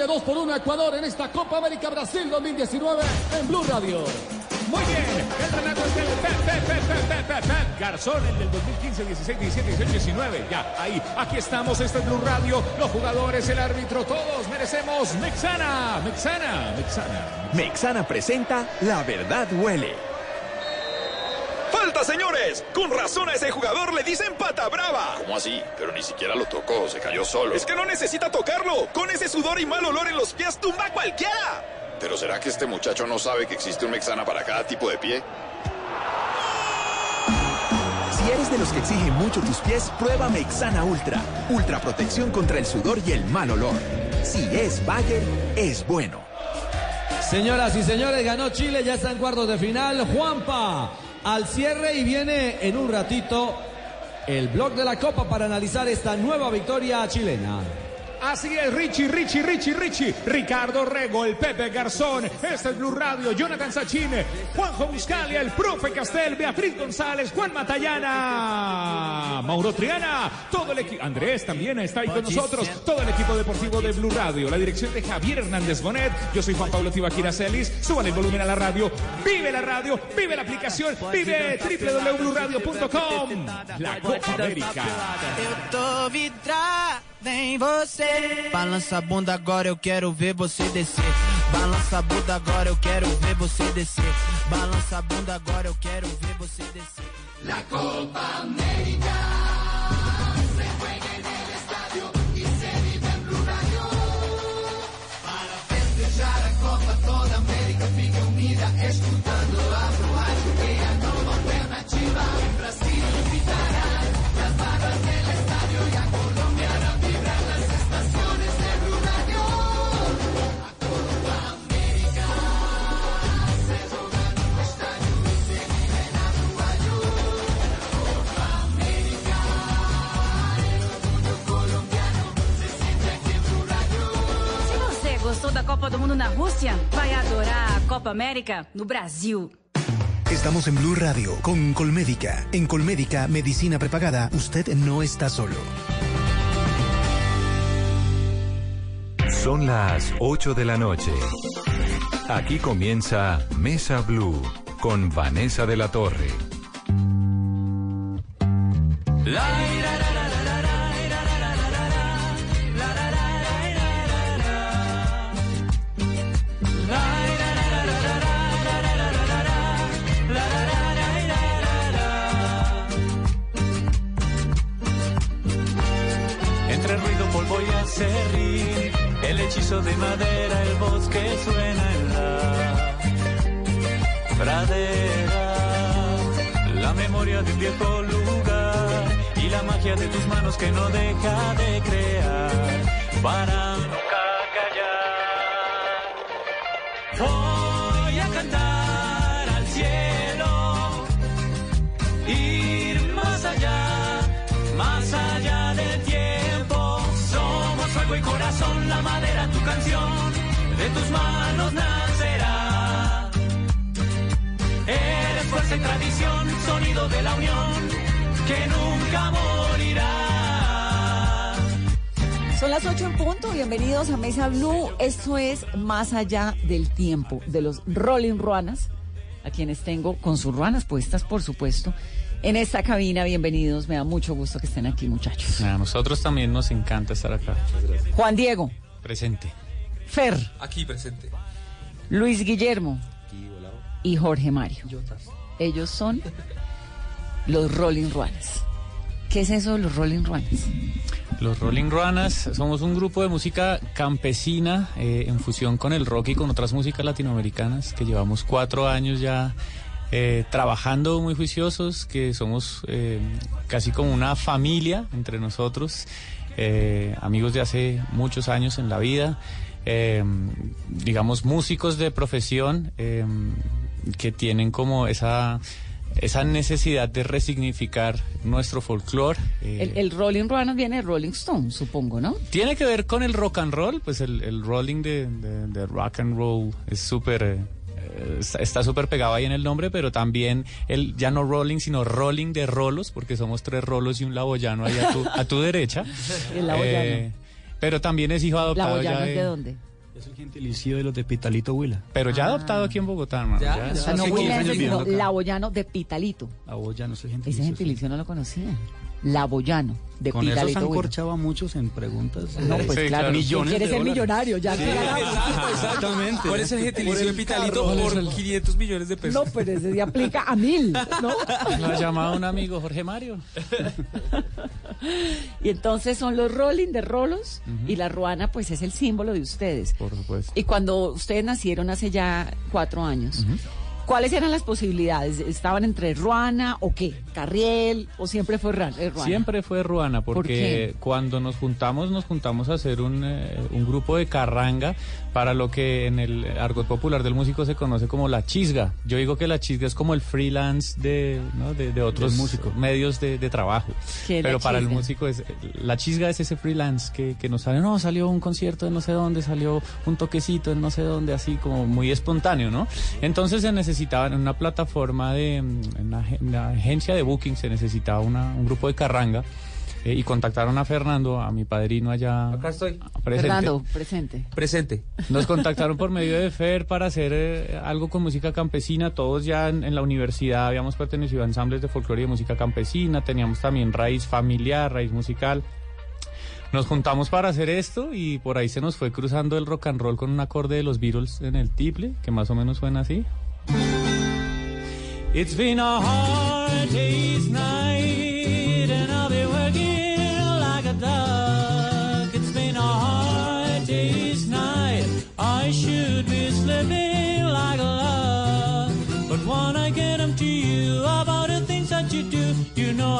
Chile 2 por 1 a Ecuador en esta Copa América Brasil 2019 en Blue Radio. Muy bien, el relato es del Pep, Pep, Pep, Pep, Pep, Pep, Pep Garzón, el del 2015, 16, 17, 18, 19. Ya, ahí, aquí estamos, este es Blue Radio, los jugadores, el árbitro, todos merecemos Mexana, Mexana, Mexana. Mexana presenta La Verdad Huele. ¡Falta, señores! Con razón a ese jugador le dicen pata brava. ¿Cómo así? Pero ni siquiera lo tocó, se cayó solo. Es que no necesita tocarlo. Con ese sudor y mal olor en los pies tumba a cualquiera. ¿Pero será que este muchacho no sabe que existe un Mexana para cada tipo de pie? Si eres de los que exigen mucho tus pies, prueba Mexana Ultra. Ultra protección contra el sudor y el mal olor. Si es Bayer, es bueno. Señoras y señores, ganó Chile, ya está en cuartos de final. Juanpa al cierre y viene en un ratito el blog de la Copa para analizar esta nueva victoria chilena. Así es, Richie, Richie, Richie, Richie, Ricardo Rego, el Pepe Garzón, este es Blue Radio, Jonathan Sachine, Juanjo Buscalia, el profe Castel, Beatriz González, Juan Matallana, Mauro Triana, todo el equipo, Andrés también está ahí con nosotros, todo el equipo deportivo de Blue Radio, la dirección de Javier Hernández Bonet, yo soy Juan Pablo Tibaquira Celis, suban el volumen a la radio, vive la radio, vive la aplicación, vive www.bluradio.com, la Copa América. Vem você. Balança a bunda agora, eu quero ver você descer. Balança a bunda agora, eu quero ver você descer. Balança a bunda agora, eu quero ver você descer. La Copa América Rússia, vai adorar a Copa América no Brasil. Estamos en Blue Radio con Colmédica. En Colmédica, medicina prepagada, usted no está solo. Son las 8 de la noche. Aquí comienza Mesa Blue con Vanessa de la Torre. De madera, el bosque suena en la pradera. La memoria de un viejo lugar y la magia de tus manos que no deja de crear para de tus manos nacerá. Eres fuerza y tradición, sonido de la unión, que nunca morirá. Son las 8 en punto, bienvenidos a Mesa Blue. Esto es Más allá del tiempo de los Rolling Ruanas, a quienes tengo con sus ruanas puestas, por supuesto, en esta cabina. Bienvenidos, me da mucho gusto que estén aquí, muchachos. A nosotros también nos encanta estar acá. Juan Diego, Presente. Fer, Aquí presente. Luis Guillermo y Jorge Mario. Ellos son los Rolling Ruanas. ¿Qué es eso de los Rolling Ruanas? Los Rolling Ruanas somos un grupo de música campesina eh, en fusión con el rock y con otras músicas latinoamericanas que llevamos cuatro años ya eh, trabajando muy juiciosos, que somos eh, casi como una familia entre nosotros, eh, amigos de hace muchos años en la vida, eh, digamos músicos de profesión eh, que tienen como esa esa necesidad de resignificar nuestro folclore. eh, El, el Rolling Ruanas viene de Rolling Stone, supongo, ¿no? Tiene que ver con el rock and roll, pues el, el rolling de, de- de rock and roll es súper... eh, está- está súper pegado ahí en el nombre, pero también el ya no rolling, sino rolling de rolos, porque somos tres rolos y un laboyano ahí a tu, a tu derecha. El laboyano. Eh, pero también es hijo adoptado ¿Laboyano ya es de dónde? Es el gentilicio de los de Pitalito Huila. Pero ya adoptado aquí en Bogotá, hermano. Ya, Ya, ya. O sea, no Hace 15 huilense, años sino viviendo acá. laboyano de Pitalito. Aboyano es el Ese gentilicio. gentilicio no lo conocía. Laboyano de Con eso se Pitalito. han corchado a muchos en preguntas. No, pues Sí, claro, millones quiere ser dólares. millonario, ya Sí, que exactamente. ¿Cuál es el gentilicio de el Pitalito carro. por 500 millones de pesos? No, pero ese se aplica a mil, ¿no? Lo ha llamado un amigo, Jorge Mario. Y entonces son los rolling de rolos y la ruana pues es el símbolo de ustedes. Por supuesto. Y cuando ustedes nacieron hace ya cuatro años, ¿cuáles eran las posibilidades? ¿Estaban entre ruana o qué? ¿Carriel o siempre fue eh, ruana? Siempre fue Ruana, ¿Por porque cuando nos juntamos, nos juntamos a hacer un, eh, un grupo de carranga para lo que en el argot popular del músico se conoce como la chisga. Yo digo que la chisga es como el freelance de, ¿no? de, de otros músico. medios de, de trabajo. ¿Qué es la Pero para el músico es la chisga es ese freelance que, que nos sale, no, salió un concierto de no sé dónde, salió un toquecito en no sé dónde, así como muy espontáneo, ¿no? Entonces se necesitaba en una plataforma de en una agencia de booking se necesitaba una- un grupo de carranga eh, y contactaron a Fernando, a mi padrino allá Acá estoy. presente. Fernando, presente. Presente. Nos contactaron por medio de FER para hacer eh, algo con música campesina. Todos ya en, en la universidad habíamos pertenecido a ensambles de folclore y de música campesina. Teníamos también raíz familiar, raíz musical. Nos juntamos para hacer esto y por ahí se nos fue cruzando el rock and roll con un acorde de los Beatles en el tiple, que más o menos suena así. It's been a hard day's night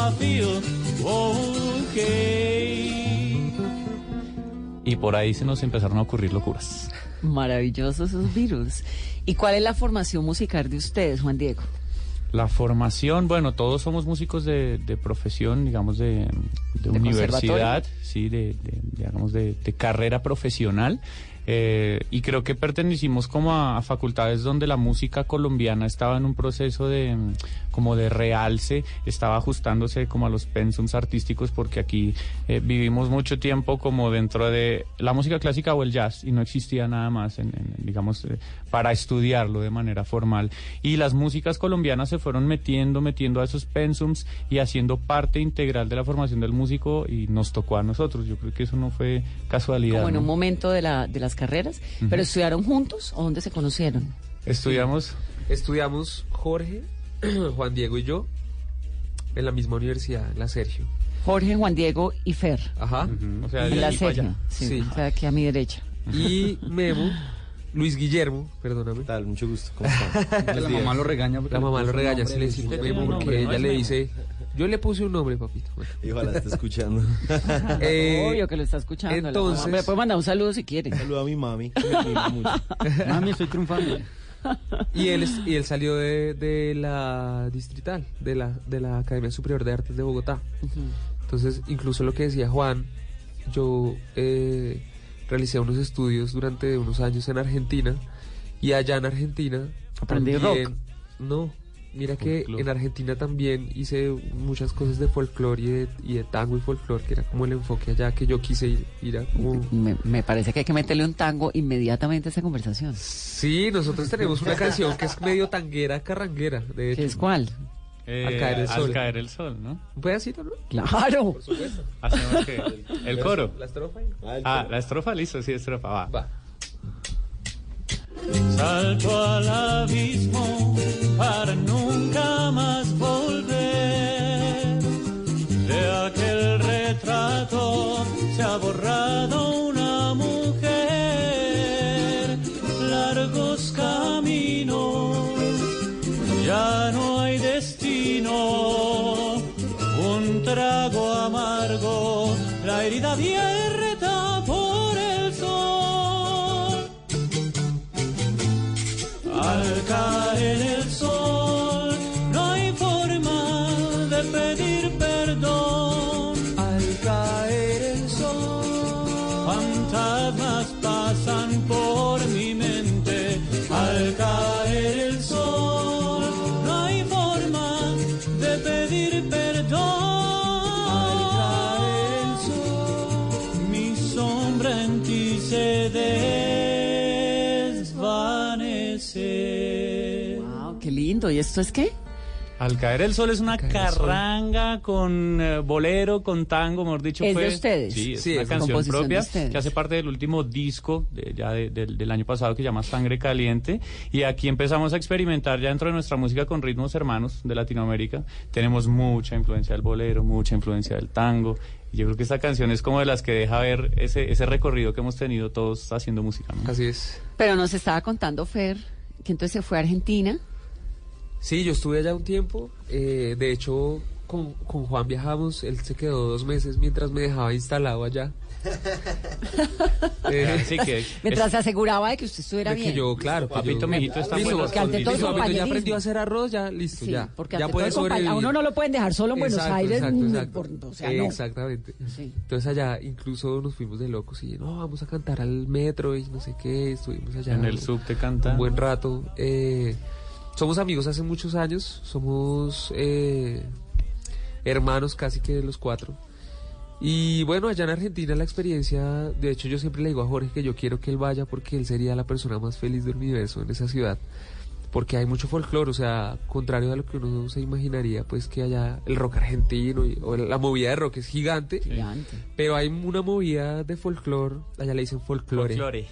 I feel okay. Y por ahí se nos empezaron a ocurrir locuras. Maravillosos esos virus. ¿Y cuál es la formación musical de ustedes, Juan Diego? La formación, bueno, todos somos músicos de, de profesión, digamos, de, de ¿De universidad, sí, de, de- digamos, de, de carrera profesional. eh, y creo que pertenecimos como a, a facultades donde la música colombiana estaba en un proceso de como de realce, estaba ajustándose como a los pensums artísticos porque aquí eh, vivimos mucho tiempo como dentro de la música clásica o el jazz y no existía nada más en, en, digamos eh, para estudiarlo de manera formal y las músicas colombianas se fueron metiendo metiendo a esos pensums y haciendo parte integral de la formación del músico y nos tocó a nosotros yo creo que eso no fue casualidad Como en ¿no? un momento de, la, de las carreras. ¿Pero estudiaron juntos o dónde se conocieron? estudiamos Estudiamos Jorge, Juan Diego y yo en la misma universidad, en la Sergio. Jorge, Juan Diego y Fer. Ajá. o sea En de la Sergio. Sí, Sí. O sea, aquí a mi derecha. Y Memo, Luis Guillermo, perdóname. Tal, mucho gusto. ¿Cómo están? La mamá lo regaña. porque La mamá le lo regaña si le de decimos Memo porque ella le Memo. dice, yo le puse un nombre, papito. Bueno. Y ojalá esté escuchando. Eh, Obvio que lo está escuchando. entonces-. Me puede mandar un saludo si quiere. Saludo a mi mami. que me mucho. Mami, estoy triunfando. Y él, es- y él salió de, de la distrital, de la, de la Academia Superior de Artes de Bogotá. Entonces, incluso lo que decía Juan, yo eh, realicé unos estudios durante unos años en Argentina y allá en Argentina Aprendí también- rock. No, mira que en Argentina también hice muchas cosas de folclore y de, y de tango y folclore, que era como el enfoque allá que yo quise ir, ir a como... Me, me parece que hay que meterle un tango inmediatamente a esta conversación. Sí, nosotros tenemos una canción que es medio tanguera, carranguera, de hecho. ¿Qué es cuál? Eh, Al caer el sol. Al caer el sol, ¿no? ¿Un pedacito, no? Claro. Por supuesto. Hacemos que el coro. La estrofa. Ah, la estrofa, listo, sí, estrofa, va. Va. Salto al abismo para nunca más volver. De aquel retrato se ha borrado una mujer. Largos caminos, ya no hay destino. Un trago amargo, la herida abierta por el sol. Al caer ¿Y esto es qué? Al caer el sol es una carranga con eh, bolero, con tango, mejor dicho. ¿Es de fue- ustedes? Sí, es Sí, una es canción composición de propia ustedes. que hace parte del último disco de- ya de- del, del año pasado que llama Sangre Caliente. Y aquí empezamos a experimentar ya dentro de nuestra música con ritmos hermanos de Latinoamérica. Tenemos mucha influencia del bolero, mucha influencia del tango. Y yo creo que esta canción es como de las que deja ver ese, ese recorrido que hemos tenido todos haciendo música. ¿no? Así es. Pero nos estaba contando Fer que entonces se fue a Argentina. Sí, yo estuve allá un tiempo. eh, de hecho, con, con Juan viajamos. Él se quedó dos meses mientras me dejaba instalado allá. Eh, Así que Mientras se aseguraba de que usted estuviera de que bien. yo, claro. que Papito, yo- mijito, está Listo, muy Porque ante todo listo, el papito, ya aprendió a hacer arroz, ya listo, Sí, ya. porque ya ante puede todo sobrevivir. a uno no lo pueden dejar solo en Buenos Aires. exacto, exacto. por- o sea, no. Exactamente. Sí. Entonces allá incluso nos fuimos de locos y no, vamos a cantar al metro y no sé qué, estuvimos allá. en el subte canta. un buen rato. Eh, somos amigos hace muchos años, somos eh, hermanos casi que de los cuatro. Y bueno, allá en Argentina la experiencia, de hecho yo siempre le digo a Jorge que yo quiero que él vaya porque él sería la persona más feliz del universo en esa ciudad. Porque hay mucho folclore, o sea, contrario a lo que uno se imaginaría, pues que allá el rock argentino y- o la movida de rock es gigante, Gigante. pero hay una movida de folclore, allá le dicen folclore, Folclore.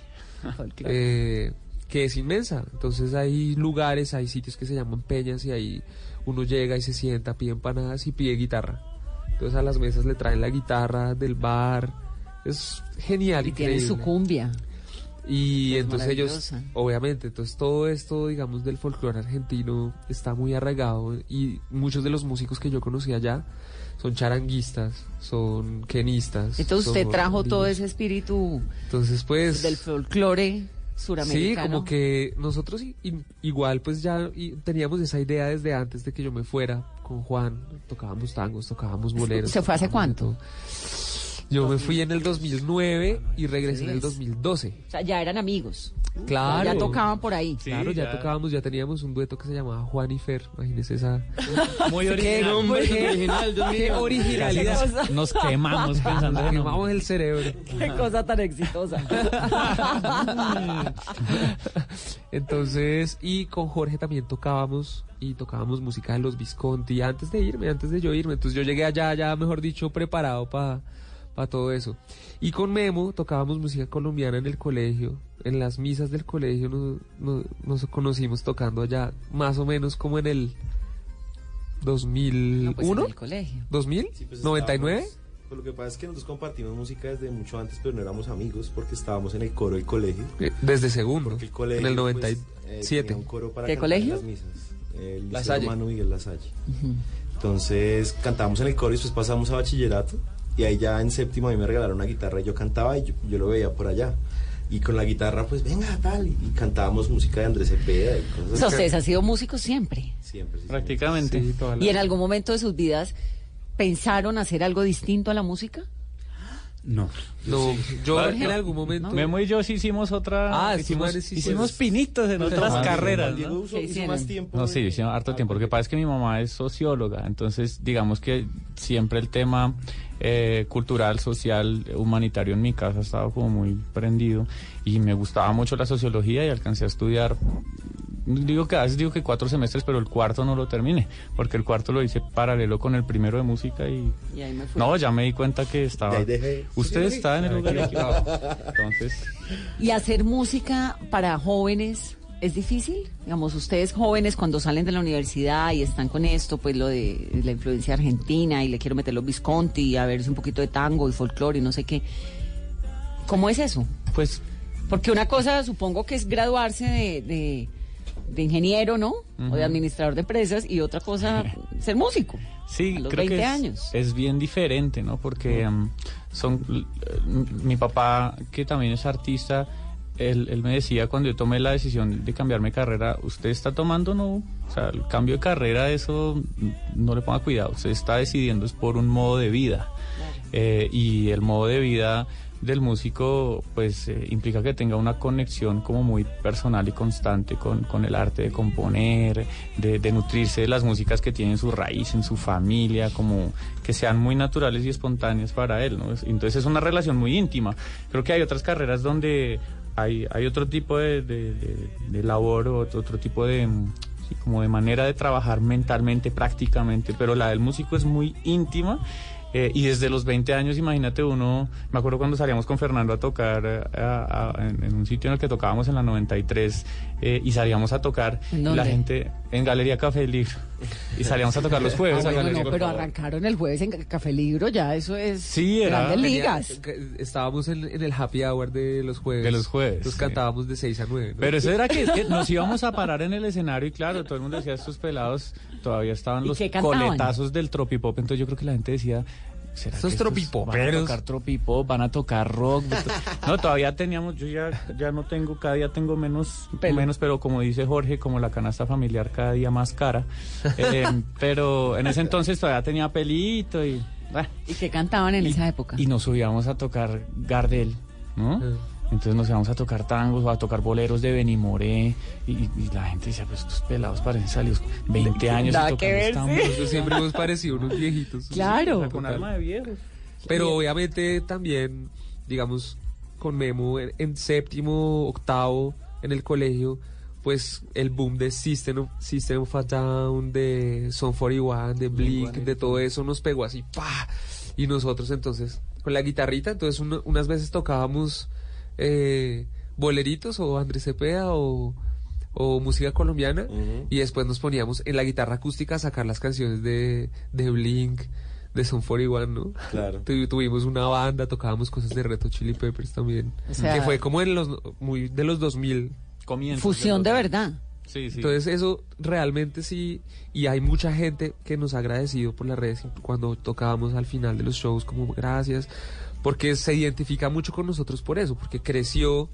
eh, que es inmensa. Entonces hay lugares, hay sitios que se llaman peñas y ahí uno llega y se sienta, pide empanadas y pide guitarra. Entonces a las mesas le traen la guitarra del bar. Es genial, Y tiene increíble. su cumbia. Y Es entonces ellos, obviamente, entonces todo esto, digamos, del folclore argentino está muy arraigado y muchos de los músicos que yo conocí allá son charanguistas, son quenistas. Entonces usted trajo todo ese espíritu Entonces, pues... del folclore Sí, como que nosotros igual pues ya teníamos esa idea desde antes de que yo me fuera con Juan, tocábamos tangos, tocábamos boleros. ¿Se fue hace cuánto? todo. Yo me fui en el 2009 y regresé en el 2012. O sea, ya eran amigos. Claro. Ya tocaban por ahí. Claro, ya, tocábamos, ya teníamos un dueto que se llamaba Juan y Fer, imagínese esa... Muy Qué original. nombre Muy original, Dios Qué originalidad. Nos quemamos pensando Nos en quemamos el cerebro. Qué cosa tan exitosa. Entonces, y con Jorge también tocábamos y tocábamos música de los Visconti antes de irme, antes de yo irme. Entonces yo llegué allá, ya mejor dicho, preparado para todo eso. Y con Memo tocábamos música colombiana en el colegio, en las misas del colegio nos, nos- nos conocimos tocando allá más o menos como en el 2001, No, pues en el colegio. 2000, Sí, pues 99. estábamos- pues lo que pasa es que nosotros compartimos música desde mucho antes, pero no éramos amigos porque estábamos en el coro del colegio. Eh, Desde segundo, Porque el colegio, en el pues, 97. eh, tenía un coro para ¿Qué colegio? las misas. El Liceo. Mano Miguel La Salle. Entonces cantábamos en el coro y después pasamos a bachillerato y ahí ya en séptimo a mí me regalaron una guitarra y yo cantaba y yo, yo lo veía por allá. Y con la guitarra pues venga tal y, y cantábamos música de Andrés Cepeda y cosas así. ustedes han sido músicos siempre. Siempre, sí, Prácticamente. Sí, ¿Y en algún momento de sus vidas pensaron hacer algo distinto a la música? No. No, yo Claro, en no. algún momento... Memo y yo sí hicimos otra. Ah, hicimos, sí, hicimos pues. pinitos en otras Ah, carreras. Diego ¿no? ¿Qué hizo más tiempo. No, sí, hicimos harto Ah, tiempo. Lo que pasa es que mi mamá es socióloga, entonces digamos que siempre el tema eh, cultural, social, humanitario en mi casa estaba como muy prendido y me gustaba mucho la sociología y alcancé a estudiar. Digo que a veces digo que cuatro semestres, pero el cuarto no lo terminé, porque el cuarto lo hice paralelo con el primero de música y Y ahí me fui. no, ya me di cuenta que estaba. Dejé. Usted está en el lugar equivocado. Entonces, ¿Y hacer música para jóvenes es difícil? Digamos, ustedes jóvenes cuando salen de la universidad y están con esto, pues lo de la influencia argentina y le quiero meter los Visconti y a ver un poquito de tango y folclore y no sé qué. ¿Cómo es eso? pues Porque una cosa supongo que es graduarse de, de- de ingeniero, ¿no? O de administrador de empresas y otra cosa ser músico. Sí, a los creo 20 que es, años. es bien diferente, ¿no? Porque em, son eh, mi papá, que también es artista, él, él me decía cuando yo tomé la decisión de cambiarme de carrera, usted está tomando, no, o sea, el cambio de carrera, eso mm, no le ponga cuidado, usted está decidiendo es por un modo de vida. Eh, y el modo de vida del músico pues eh, implica que tenga una conexión como muy personal y constante con, con el arte de componer, de, nutrirse de las músicas que tienen su raíz en su familia, como que sean muy naturales y espontáneas para él, Entonces es una relación muy íntima. Creo que hay otras carreras donde hay, hay otro tipo de, de- labor o otro, otro tipo de, mm, como de manera de trabajar mentalmente, prácticamente, pero la del músico es muy íntima. Eh, y desde los 20 años, imagínate uno, me acuerdo cuando salíamos con Fernando a tocar eh, a- a- en, en un sitio en el que tocábamos en la 93 eh, y salíamos a tocar ¿En la gente en Galería Café Libro y salíamos a tocar los jueves Ah, a bueno, no, pero arrancaron el jueves en Café Libro, ya eso es Sí, era- grandes ligas. que- Estábamos en, en el happy hour de los jueves. De los jueves, Nos sí. cantábamos de 6 a 9. Pero eso era que, que nos íbamos a parar en el escenario y claro, todo el mundo decía, estos pelados todavía estaban ¿Y los coletazos del tropipop, entonces yo creo que la gente decía... ¿será Estos que Van a tropipoperos. tocar tropipop, van a tocar rock. No, todavía teníamos, yo ya, ya no tengo, cada día tengo menos, menos, pero como dice Jorge, como la canasta familiar cada día más cara. Eh, pero en ese entonces todavía tenía pelito y... bueno, ¿Y qué cantaban en esa época? y nos subíamos a tocar Gardel, ¿no? Entonces nos íbamos a tocar tangos o a tocar boleros de Benimoré y, y la gente decía, pues estos pelados parecen salidos 20 años Nada y que ver, sí. siempre hemos parecido unos viejitos. Claro. Sea, con alma de viejos. Pero obviamente también, digamos, con Memo en, en séptimo, octavo, en el colegio, pues el boom de System of, System of a Down, de Son 41, de Blink, de todo eso nos pegó así, ¡pa! Y nosotros entonces, con la guitarrita, entonces uno- unas veces tocábamos eh, boleritos o Andrés Cepeda o, o música colombiana y después nos poníamos en la guitarra acústica a sacar las canciones de, de Blink, de Son 41, ¿no? Claro. Tu- tuvimos una banda, tocábamos cosas de Reto Chili Peppers también. O sea- que fue como en los muy de los 2000. Comienzos Fusión de verdad. Sí, sí. Entonces eso realmente sí, y hay mucha gente que nos ha agradecido por las redes cuando tocábamos al final de los shows como gracias, porque se identifica mucho con nosotros por eso, porque creció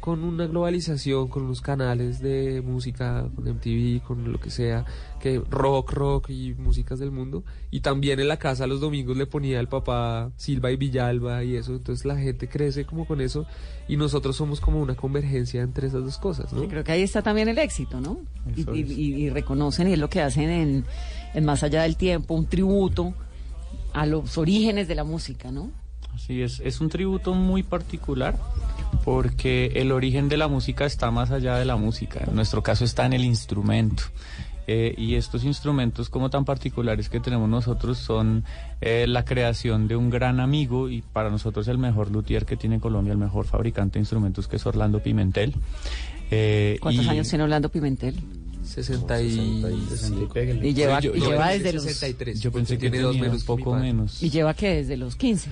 con una globalización, con unos canales de música, con MTV, con lo que sea, que rock, rock y músicas del mundo. Y también en la casa los domingos le ponía el papá Silva y Villalba y eso. Entonces la gente crece como con eso y nosotros somos como una convergencia entre esas dos cosas, ¿no? Yo creo que ahí está también el éxito, ¿no? Y, reconocen, y es lo que hacen en, en Más Allá del Tiempo, un tributo a los orígenes de la música, ¿no? Así es, es un tributo muy particular porque el origen de la música está más allá de la música. En nuestro caso está en el instrumento. Eh, y estos instrumentos como tan particulares que tenemos nosotros son eh, la creación de un gran amigo y para nosotros el mejor luthier que tiene Colombia, el mejor fabricante de instrumentos que es Orlando Pimentel. Eh, ¿Cuántos y- años tiene Orlando Pimentel? 60 y... Y lleva, Yo- y yo lleva pensé desde los... 63. Yo pensé que Tiene dos menos poco menos. ¿Y lleva que desde los 15?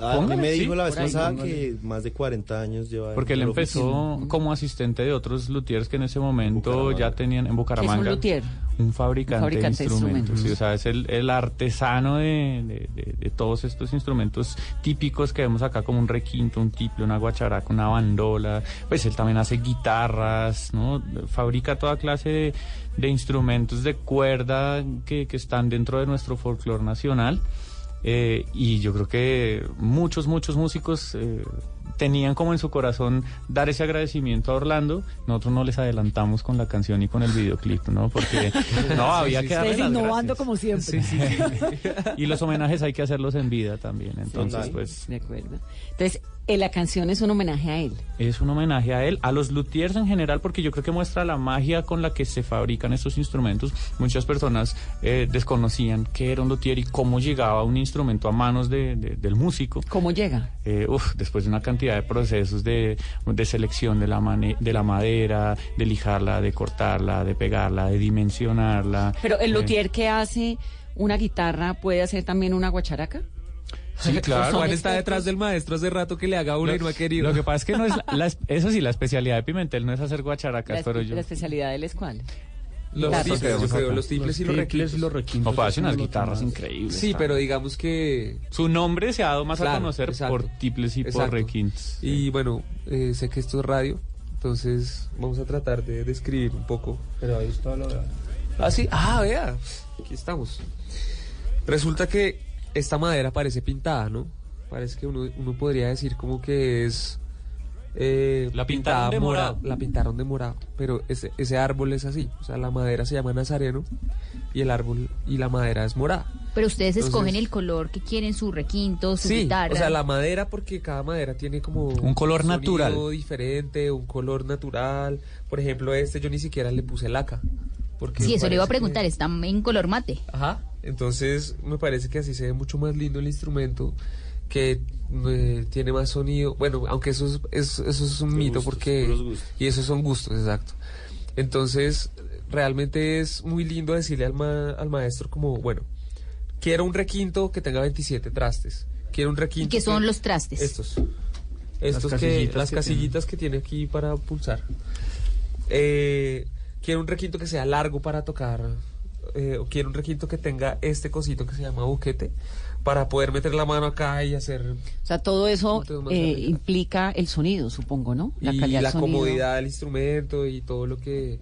Ah, a mí me sí, dijo la vez ahí, pasada que más de 40 años lleva. Porque él empezó oficina. como asistente de otros luthiers que en ese momento ya tenían en Bucaramanga. luthier? Un fabricante, Un fabricante de de instrumentos. instrumentos. sí, o sea, es el, el artesano de, de- de- de todos estos instrumentos típicos que vemos acá, como un requinto, un tiple, una guacharaca, una bandola. Pues él también hace guitarras, ¿no? Fabrica toda clase de, de instrumentos de cuerda que, que están dentro de nuestro folclore nacional. Eh, y yo creo que muchos, muchos músicos eh, tenían como en su corazón dar ese agradecimiento a Orlando. Nosotros no les adelantamos con la canción y con el videoclip, ¿no? Porque no, había que darle Ustedes las innovando gracias. como siempre. Y los homenajes hay que hacerlos en vida también. Entonces, Sí, pues De acuerdo. Entonces, la canción es un homenaje a él. es un homenaje a él, a los luthiers en general, porque yo creo que muestra la magia con la que se fabrican estos instrumentos. Muchas personas eh, desconocían qué era un luthier y cómo llegaba un instrumento a manos de- de- del músico. ¿Cómo llega? Eh, uf, después de una cantidad de procesos de, de selección de la, mane- de la madera, de lijarla, de cortarla, de pegarla, de dimensionarla. Pero el Eh, luthier que hace una guitarra puede hacer también una guacharaca. Sí, claro. Juan está detrás del maestro hace rato que le haga una y no ha querido. Lo que pasa es que no es la- la es- eso sí, la especialidad de Pimentel no es hacer guacharacas, La, pero yo... la especialidad de él es cuál? Los Guitarra. tiples, yo creo, los tiples y los requintos. No, pues, hace unas guitarras increíbles. Sí, ¿sabes? pero digamos que... Su nombre se ha dado más a Claro, conocer exacto. por tiples y por requintos. Y bueno, eh, sé que esto es radio, entonces vamos a tratar de describir un poco. Pero ahí está lo de... Ah, sí, ah, vea, aquí estamos. Resulta que esta madera parece pintada, ¿no? Parece que uno, uno podría decir como que es... eh, La pintaron de mora- morado. La pintaron de morado, pero ese, ese árbol es así. O sea, la madera se llama nazareno y el árbol y la madera es morada. Pero ustedes Entonces- escogen el color que quieren, su requinto, su Sí, guitarra. o sea, la madera, porque cada madera tiene como... Un color sonido natural. diferente, un color natural. Por ejemplo, este yo ni siquiera le puse laca. Porque Sí, eso le iba a parece que- preguntar, está en color mate. Ajá. Entonces me parece que así se ve mucho más lindo el instrumento, que eh, tiene más sonido. Bueno, aunque eso es, es- eso es un mito porque... Y esos son gustos, exacto. Entonces, realmente es muy lindo decirle al, ma- al maestro como, bueno, quiero un requinto que tenga 27 trastes. Quiero un requinto... ¿Y qué son que- los trastes? Estos. Estos que, casillitas las que casillitas que tiene aquí para pulsar. Eh, quiero un requinto que sea largo para tocar. eh, o quiero un requinto que tenga este cosito que se llama buquete para poder meter la mano acá y hacer O sea, todo eso eh, implica el sonido, supongo, ¿no? y calidad la del sonido. comodidad del instrumento y todo lo que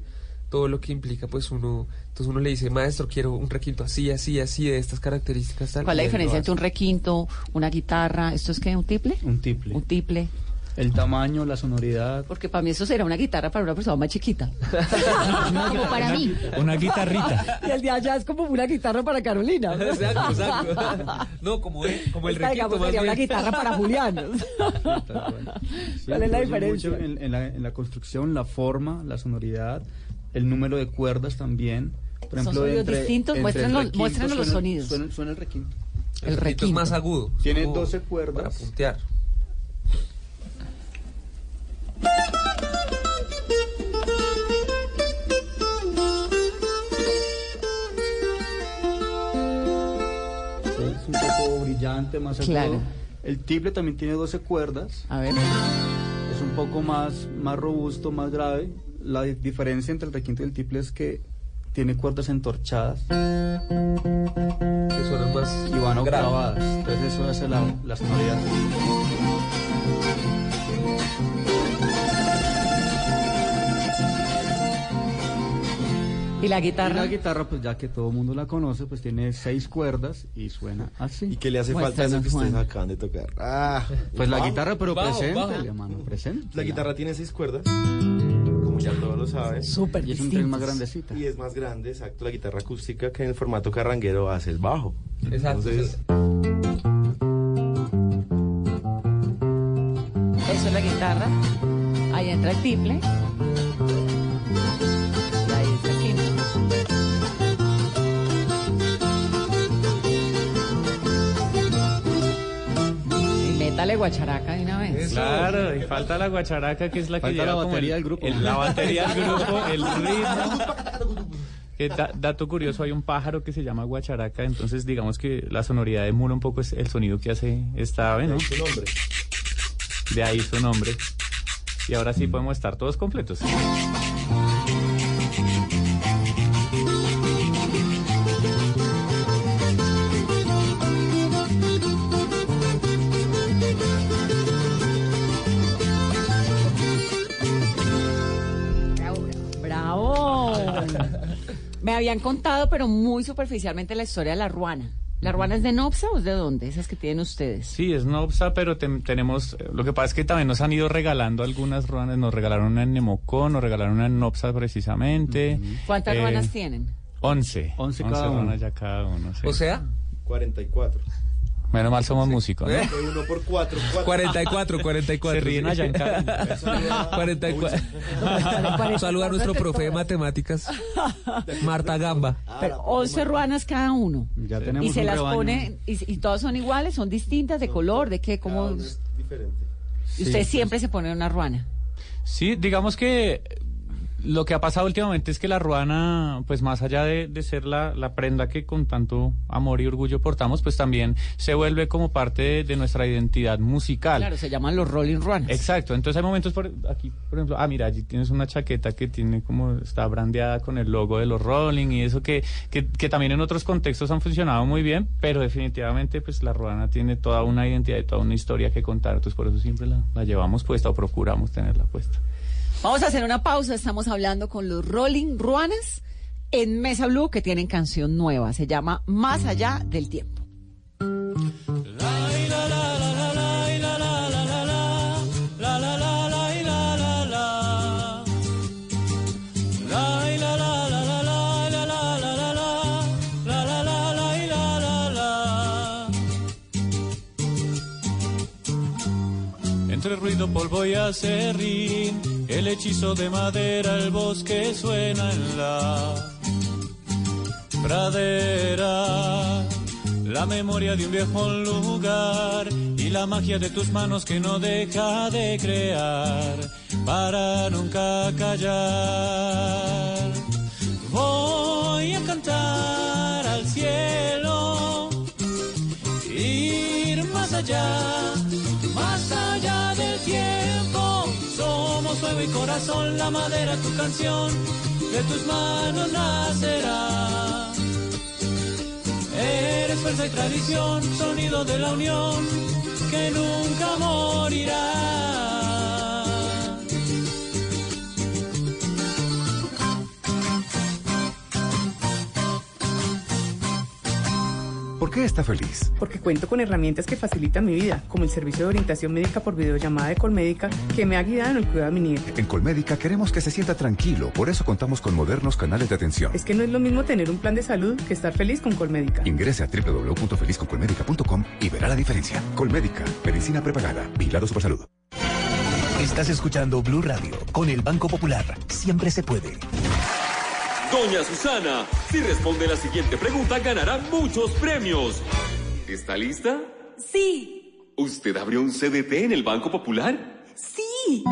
todo lo que implica pues uno entonces uno le dice maestro quiero un requinto así así así de estas características tal", ¿Cuál es la diferencia entre un requinto, una guitarra? ¿Esto es qué? ¿Un tiple? Un tiple. Un tiple. El tamaño, la sonoridad. Porque para mí eso será una guitarra para una persona más chiquita. Como para mí. Una guitarrita. Y el de allá es como una guitarra para Carolina. ¿no? exacto exacto no como el, como el requinto digamos, más sería una bien. guitarra para Julián. Sí, ¿Cuál es la diferencia? mucho En, en la, en la construcción, la forma, la sonoridad, el número de cuerdas también. Por Son ejemplo, sonidos entre- distintos, el requinto muéstrenos los sonidos. Suena, suena el requinto. El requinto es requinto. más agudo Tiene como 12 para cuerdas. puntear Es un poco brillante, más agudo. Claro. El tiple también tiene 12 cuerdas. A ver. Es un poco más, más robusto, más grave. La di- diferencia entre el requinto y el tiple es que tiene cuerdas entorchadas que suenan más y van octavadas. Entonces eso hace la, la sonoridad. ¿Y la Y guitarra? la guitarra, pues ya que todo el mundo la conoce, pues tiene seis cuerdas y suena así. ¿Y qué le hace falta a eso que ustedes Juan. acaban de tocar? Ah, Pues la bajo. guitarra, pero presente, bajo. hermano, presente. La guitarra tiene seis cuerdas, como ya todos lo saben. Súper Y es un tren más grandecita. Y es más grande, exacto, la guitarra acústica que en el formato carranguero hace el bajo. Exacto. Entonces, Eso es la guitarra. Ahí entra el tiple. Métale guacharaca de una vez. Claro, y falta la guacharaca que es la que Falta lleva la como batería el- del grupo. el- la batería del grupo, el ritmo. Que da- dato curioso, hay un pájaro que se llama guacharaca, entonces digamos que la sonoridad emula un poco es el sonido que hace esta ave, ¿no? su nombre. De ahí su nombre. Y ahora sí podemos estar todos completos. Me habían contado, pero muy superficialmente, la historia de la ruana. ¿La ruana es de Nopsa o es de dónde? Esas que tienen ustedes. Sí, es Nopsa, pero tenemos. eh, Lo que pasa es que también nos han ido regalando algunas ruanas. Nos regalaron una en Nemocón, nos regalaron una en Nopsa precisamente. ¿Cuántas Eh, ruanas tienen? Once. Once cada uno. ruanas ya cada uno. sí. o sea 44. Menos mal somos músicos, ¿no? ¿Eh? Uno por cuatro. cuatro. 44 44 Se ríen sí. allá en Cali. Eso le da- 44 saluda a nuestro profe de matemáticas Marta Gamba Pero 11 ruanas cada uno. Ya tenemos Y se un las rebaño. pone, y, y todas son iguales, son distintas, de color, de qué, cómo. diferente. Y usted siempre se pone una ruana. Sí, digamos que lo que ha pasado últimamente es que la ruana, pues más allá de, de ser la, la prenda que con tanto amor y orgullo portamos, pues también se vuelve como parte de, de nuestra identidad musical. Claro, se llaman los Rolling Ruanas. Exacto, entonces hay momentos por aquí, por ejemplo, ah, mira, allí tienes una chaqueta que tiene como, está brandeada con el logo de los Rolling y eso que, que, que también en otros contextos han funcionado muy bien, pero definitivamente pues la ruana tiene toda una identidad y toda una historia que contar, entonces por eso siempre la, la llevamos puesta o procuramos tenerla puesta. Vamos a hacer una pausa. Estamos hablando con los Rolling Ruanas en Mesa Blue que tienen canción nueva. Se llama Más allá del tiempo. Entre ruido, polvo y acerrín, el hechizo de madera, el bosque suena en la pradera, la memoria de un viejo lugar y la magia de tus manos que no deja de crear para nunca callar. Voy a cantar al cielo, ir más allá, tiempo. Somos fuego y corazón, la madera, tu canción, de tus manos nacerá. Eres fuerza y tradición, sonido de la unión que nunca morirá. Qué está feliz? Porque cuento con herramientas que facilitan mi vida, como el servicio de orientación médica por videollamada de Colmédica, que me ha guiado en el cuidado de mi nieta. En Colmédica queremos que se sienta tranquilo, por eso contamos con modernos canales de atención. Es que no es lo mismo tener un plan de salud que estar feliz con Colmédica. Ingrese a www.felizconcolmédica.com y verá la diferencia. Colmédica, medicina prepagada, vigilado Supersalud. Estás escuchando Blue Radio con el Banco Popular. Siempre se puede. Doña Susana, si responde la siguiente pregunta ganará muchos premios. ¿Está lista? Sí, ¿Usted abrió un CDT en el Banco Popular? sí.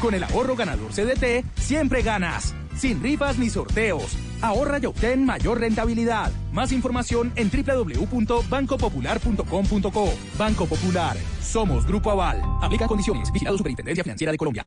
Con el ahorro ganador CDT, siempre ganas. Sin rifas ni sorteos. Ahorra y obtén mayor rentabilidad. Más información en www.bancopopular.com.co. Banco Popular. Somos Grupo Aval. Aplica condiciones. Vigilado Superintendencia Financiera de Colombia.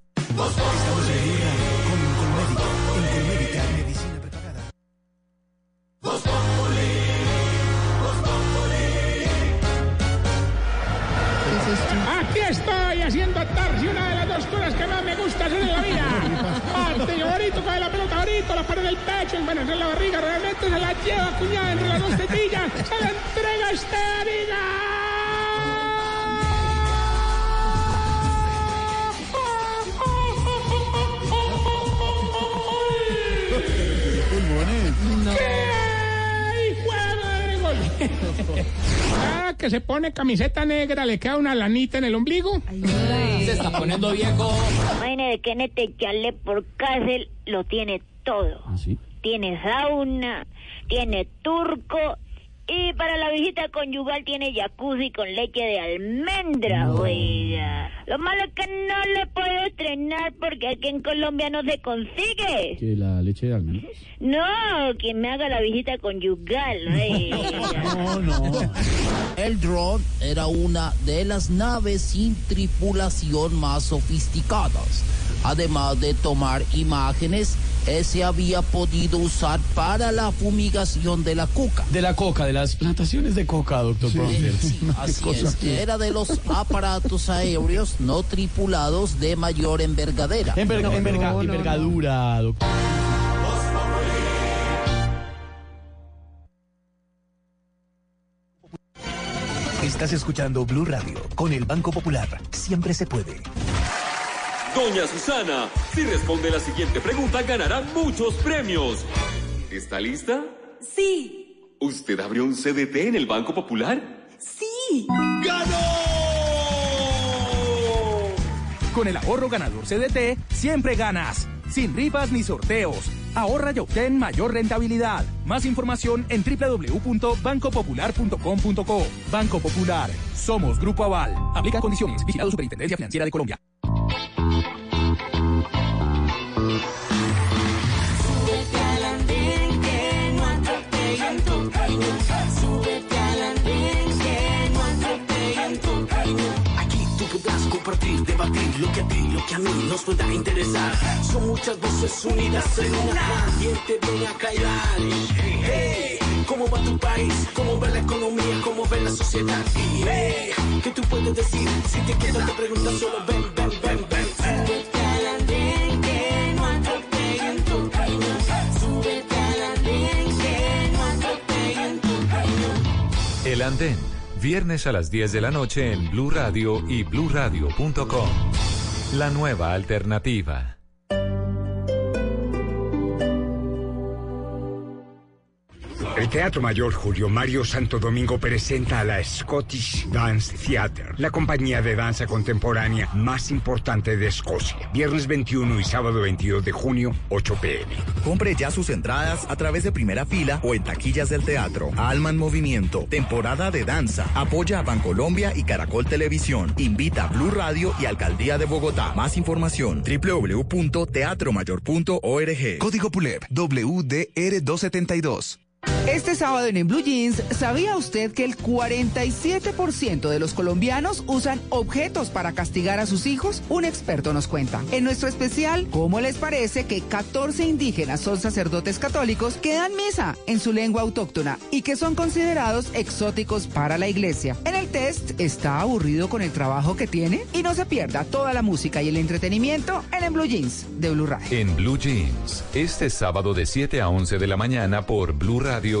Estamos en que camiseta negra, le queda una lanita en el ombligo. Se está poniendo viejo. Vaina de Kenneth echarle por cárcel lo tiene todo. Tiene sauna, tiene turco y para la visita conyugal tiene jacuzzi con leche de almendra, oiga. Lo malo es que no le puedo estrenar porque aquí en Colombia no se consigue. ¿Que la leche de almendras? No, que me haga la visita conyugal, oiga. No, no. El dron era una de las naves sin tripulación más sofisticadas. Además de tomar imágenes, eh, se había podido usar para la fumigación de la coca. De la coca, de las plantaciones de coca, doctor cosa. es, era de los aparatos aéreos no tripulados de mayor envergadera. Enverga- enverga- envergadura, doctor. Estás escuchando Blue Radio con el Banco Popular. Siempre se puede. Doña Susana, si responde la siguiente pregunta ganará muchos premios. ¿Está lista? Sí, ¿Usted abrió un CDT en el Banco Popular? sí. Con el ahorro ganador CDT, siempre ganas. Sin rifas ni sorteos. Ahorra y obtén mayor rentabilidad. Más información en www.bancopopular.com.co. Banco Popular. Somos Grupo Aval. Aplica condiciones. Vigilado Superintendencia Financiera de Colombia. compartir, debatir lo que a ti, lo que a mí nos pueda interesar. Son muchas voces unidas en una. Diente ven a bailar. Hey, ¿cómo va tu país? ¿Cómo va la economía? ¿Cómo va la sociedad? Y, hey, ¿qué tú puedes decir? Si te quedas te preguntas solo ven, ven, ven, ven. ven. El andén Viernes a las 10 de la noche en Blue Radio y bluradio.com. La nueva alternativa. El Teatro Mayor Julio Mario Santo Domingo presenta a la Scottish Dance Theatre, la compañía de danza contemporánea más importante de Escocia. Viernes 21 y sábado 22 de junio, 8 pm. Compre ya sus entradas a través de primera fila o en taquillas del teatro. Alma en Movimiento, temporada de danza. Apoya a Bancolombia y Caracol Televisión. Invita a Blue Radio y Alcaldía de Bogotá. Más información www.teatromayor.org. Código PULEP WDR272. Este sábado en En Blue Jeans, ¿sabía usted que el 47% de los colombianos usan objetos para castigar a sus hijos? Un experto nos cuenta. En nuestro especial, ¿cómo les parece que 14 indígenas son sacerdotes católicos que dan misa en su lengua autóctona y que son considerados exóticos para la iglesia? En el test, ¿está aburrido con el trabajo que tiene? Y no se pierda toda la música y el entretenimiento en En Blue Jeans de Blue Radio. En Blue Jeans, este sábado de 7 a 11 de la mañana por Blue Radio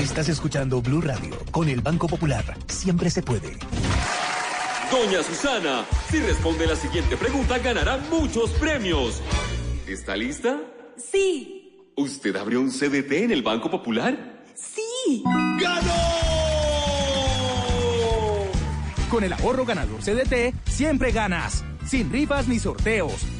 Estás escuchando Blue Radio con el Banco Popular. Siempre se puede. Doña Susana, si responde la siguiente pregunta ganará muchos premios. ¿Está lista? Sí. ¿Usted abrió un CDT en el Banco Popular? Sí. Con el ahorro ganador CDT, siempre ganas. Sin rifas ni sorteos.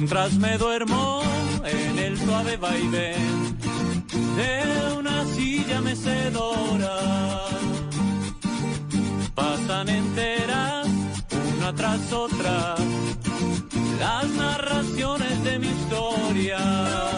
Mientras me duermo en el suave vaivén de una silla mecedora, pasan enteras una tras otra las narraciones de mi historia.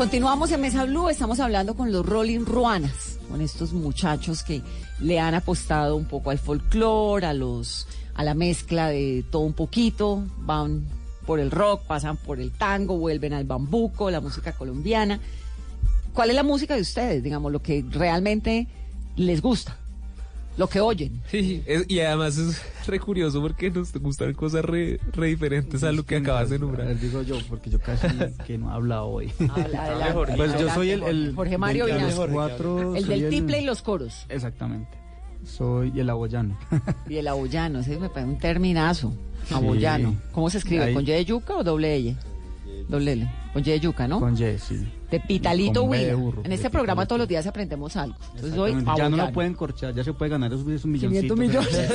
Continuamos en Mesa Blue, estamos hablando con los Rolling Ruanas, con estos muchachos que le han apostado un poco al folclore, a los a la mezcla de todo un poquito, van por el rock, pasan por el tango, vuelven al bambuco, la música colombiana. ¿Cuál es la música de ustedes? Digamos, lo que realmente les gusta, lo que oyen. Sí, es- y además es re curioso porque nos gustan cosas re, re diferentes a lo que acabas de A nombrar. ver, digo yo, porque yo casi que no he hablado hoy. Habla, adelante, pues yo soy el, Jorge Mario del- de los cuatro. El del tiple y los coros. Exactamente. Soy el aboyano. Y el aboyano, ese me parece un terminazo. Aboyano. ¿Cómo se escribe? Ahí. ¿Con Y de yuca o doble L? Doble L. Con Y de yuca, ¿no? Con Y, sí. De Pitalito Huila. En este programa todos los días aprendemos algo. Entonces hoy. Ya no lo pueden corchar, ya se puede ganar esos, esos 500 milloncitos. millones.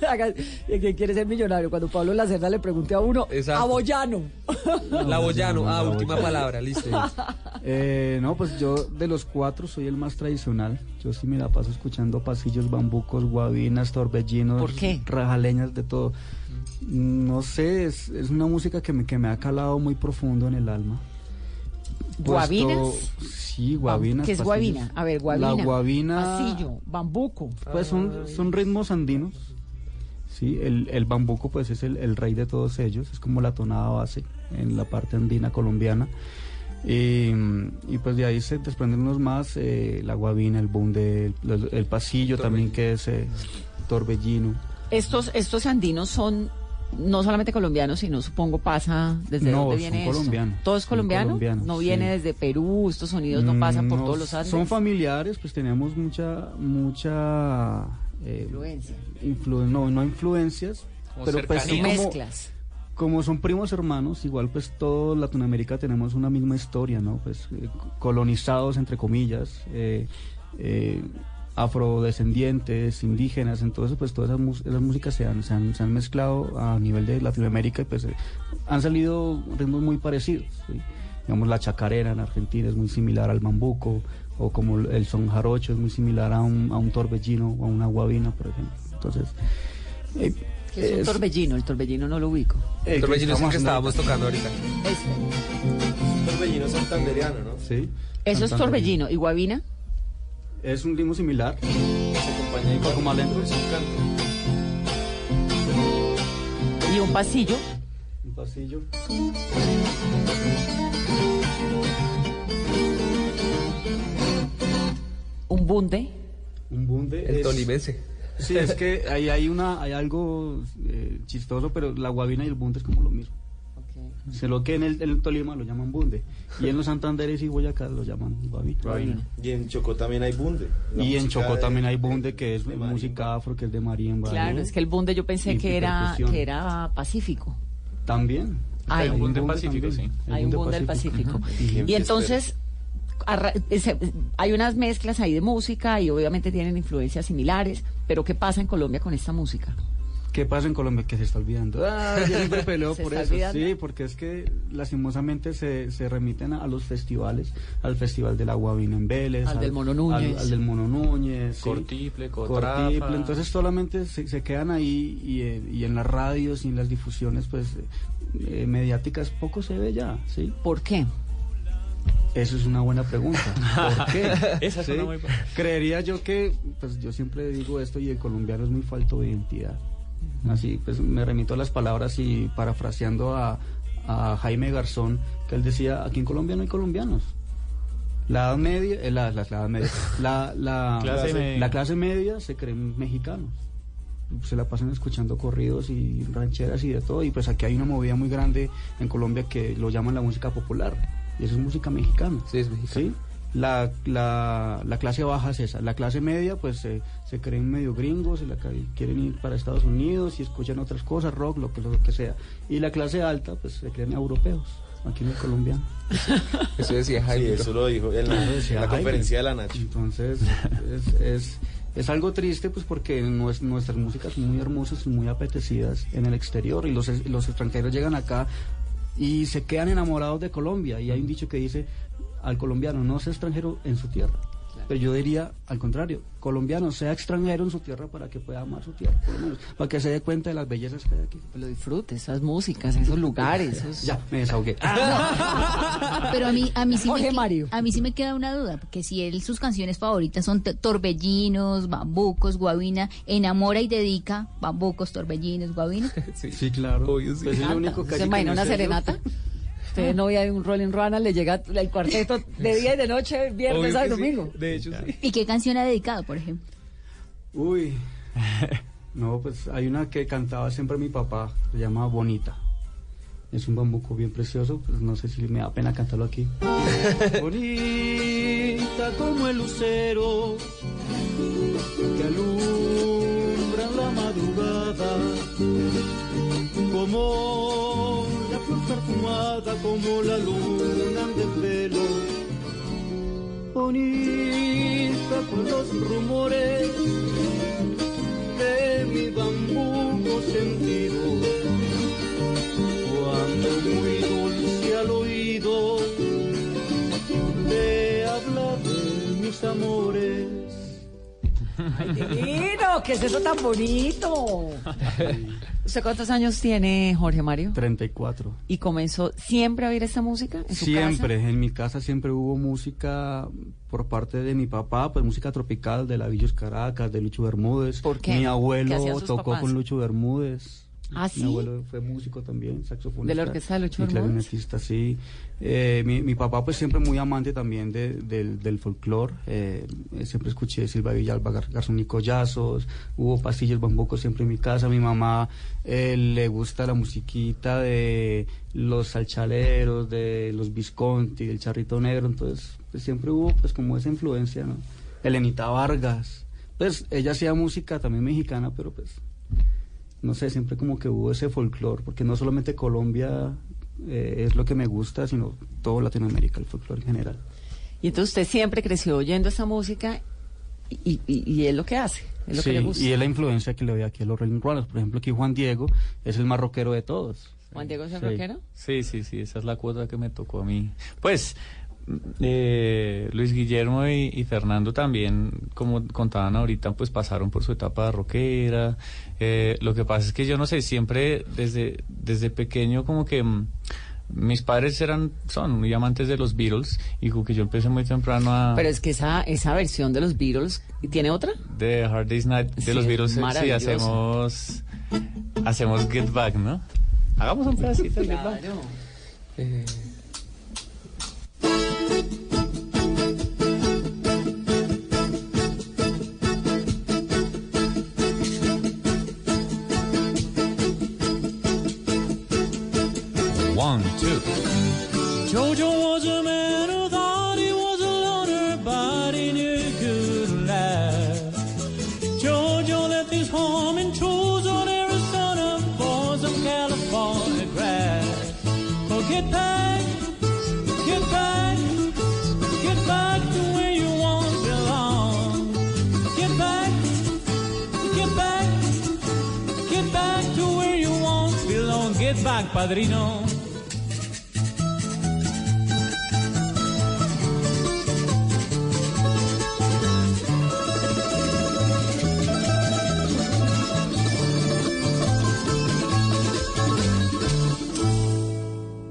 Sagas de ¿Quién quiere ser millonario? Cuando Pablo Lacerda le pregunte a uno, Exacto. aboyano. La Boyano, ah, última palabra, listo. Eh, no, pues yo de los cuatro soy el más tradicional. Yo sí me la paso escuchando pasillos, bambucos, guabinas, torbellinos, ¿Por qué? rajaleñas, de todo. No sé, es, es una música que me, que me ha calado muy profundo en el alma. ¿Guabinas? Puesto- sí, guabinas. ¿Qué es pasillos. guabina? A ver, guabina. La guabina. Pasillo, bambuco. Pues son, son ritmos andinos. ¿sí? El, el bambuco pues es el, el rey de todos ellos, es como la tonada base en la parte andina colombiana. Y, y, pues de ahí se desprenden unos más, eh, la guabina, el bunde, el, el pasillo también que es eh, torbellino. Estos, estos andinos son no solamente colombianos, sino supongo pasa desde No, dónde son viene esto? colombianos, ¿Todo es son colombiano? colombianos, no viene sí. desde Perú, estos sonidos no pasan por No, todos los Andes. Son familiares, pues tenemos mucha, mucha... eh, Influencia. influ- no, no influencias, Como pero pues son cercanía. como, Mezclas. como son primos hermanos, igual pues todo Latinoamérica tenemos una misma historia, ¿no? Pues eh, colonizados, entre comillas, eh, eh, afrodescendientes, indígenas, entonces pues todas esas, esas músicas se han, se, han, se han mezclado a nivel de Latinoamérica y pues eh, han salido ritmos muy parecidos. ¿sí? Digamos la chacarera en Argentina es muy similar al bambuco, o como el son jarocho es muy similar a un, a un torbellino o a una guabina, por ejemplo. Entonces, eh, ¿Qué es un es- torbellino? El torbellino no lo ubico. El Torbellino es el que estábamos tocando ahorita. Torbellino santanderiano, ¿no? Sí. Eso es torbellino. ¿Y guabina? Es un ritmo similar. Se acompaña Un poco más lento. Es un canto. ¿Y un pasillo? Un pasillo. ¿Un bunde? Un bunde. El es- tolimense. Sí, es que ahí hay una, hay algo eh, chistoso, pero la guabina y el bunde es como lo mismo. Solo que en el, en el Tolima lo llaman bunde y en los Santanderes y Boyacá lo llaman guabina. Y en Chocó también hay bunde. La Y en Chocó de- también hay bunde que es música afro, que es de marimba. Claro, ¿no? es que el bunde yo pensé Y que era, que era pacífico. También. Hay un bunde pacífico, también. sí. Hay un bunde del Pacífico. Y entonces arra- ese- hay unas mezclas ahí de música y obviamente tienen influencias similares, pero ¿qué pasa en Colombia con esta música? ¿Qué pasa en Colombia? Que se está olvidando. Ah, yo siempre peleo ¿Se por eso. olvidando? Sí, porque es que lastimosamente se, se remiten a, a los festivales, al Festival del Agua Vino en Vélez, Al del Mono Núñez. al, al del Mono Núñez, sí. Cortiple, Cotrafa. Cortiple. Entonces solamente se, se quedan ahí y, eh, y en las radios y en las difusiones pues eh, mediáticas poco se ve ya, ¿sí? ¿Por qué? Eso es una buena pregunta. ¿Por qué? Esa es ¿Sí? una muy buena. Creería yo que, pues yo siempre digo esto y el colombiano es muy falto de identidad. Así, pues me remito a las palabras y parafraseando a, a Jaime Garzón, que él decía, aquí en Colombia no hay colombianos. La edad media, eh, la, la- la edad media, la, la, Clase la- media. la clase media se creen mexicanos. Se la pasan escuchando corridos y rancheras y de todo. Y pues aquí hay una movida muy grande en Colombia que lo llaman la música popular. Y eso es música mexicana. Sí, es mexicano. ¿sí? La, la, la clase baja es esa. La clase media, pues se se creen medio gringos y la, quieren ir para Estados Unidos y escuchan otras cosas, rock, lo que, lo que sea. Y la clase alta, pues se creen europeos, aquí en el colombiano. Eso decía Jaime. Sí, eso lo dijo en la, en la conferencia de la Nacho. Entonces, es, es, es algo triste, pues porque nues- nuestras músicas son muy hermosas y muy apetecidas en el exterior y los, es- los extranjeros llegan acá y se quedan enamorados de Colombia. Y hay un dicho que dice, al colombiano no sea extranjero en su tierra. Pero yo diría al contrario, colombiano sea extranjero en su tierra para que pueda amar su tierra, por lo menos, para que se dé cuenta de las bellezas que hay aquí. Lo disfrute, esas músicas, esos lugares. esos- Ya, me desahogué. Pero a mí, a mí sí Jorge me, Mario. a mí sí me queda una duda, porque si él sus canciones favoritas son torbellinos, bambucos, guabina, enamora y dedica bambucos, torbellinos, guabina. Sí, claro. Pues es lo único que ¿Se hay que imagina una serenata? Usted novia de un Rolling Runner, le llega el cuarteto de día y de noche, viernes, sí. domingo. De hecho, sí. ¿Y qué canción ha dedicado, por ejemplo? Uy, no, pues hay una que cantaba siempre mi papá, se llama Bonita. Es un bambuco bien precioso, pues no sé si me da pena cantarlo aquí. Bonita como el lucero que alumbra la madrugada, como perfumada, como la luna del velo bonita con los rumores de mi bambuco sentido. Cuando muy dulce al oído te habla de mis amores. ¡Ay, divino! ¿Qué es eso tan bonito? ¿Usted cuántos años tiene, Jorge Mario? 34. ¿Y comenzó siempre a oír esta música en su Siempre, casa? en mi casa siempre hubo música por parte de mi papá, pues música tropical de la Villos Caracas, de Lucho Bermúdez. ¿Por qué? Mi ¿Qué abuelo tocó papás? con Lucho Bermúdez. ¿Ah, sí? Mi abuelo fue músico también, saxofonista. ¿De la orquesta de y Bermúdez? clarinetista, sí. Eh, mi, mi papá pues siempre muy amante también de- del, del folclore. Eh, siempre escuché Silva Villalba, Gar- Garzón y Collazos. Hubo pasillos bambucos siempre en mi casa. Mi mamá eh, le gusta la musiquita de los salchaleros, de los Visconti, del Charrito Negro. Entonces pues, siempre hubo pues como esa influencia, ¿no? Elenita Vargas. Pues ella hacía música también mexicana, pero pues no sé, siempre como que hubo ese folclore, porque no solamente Colombia eh, es lo que me gusta, sino todo Latinoamérica, el folclore en general. Y entonces usted siempre creció oyendo esa música y, y- y es lo que hace, es lo Sí, que le gusta. y es la influencia que le doy aquí a los Rolling Runners. Por ejemplo, aquí Juan Diego es el más rockero de todos. Juan Diego es el Sí. rockero. Sí, sí, sí, esa es la cuota que me tocó a mí. Pues eh, Luis Guillermo y, y Fernando también, como contaban ahorita, pues pasaron por su etapa rockera. Eh, lo que pasa es que yo no sé, siempre desde, desde pequeño como que... mm, mis padres eran, son muy amantes de los Beatles y como que yo empecé muy temprano a... Pero es que esa, esa versión de los Beatles, ¿y ¿tiene otra? de Hard Day's Night de Sí, los es Beatles, eh, sí, hacemos, hacemos Get Back, ¿no? Hagamos un pedacito de Get Back. Eh, One, two. Padrino.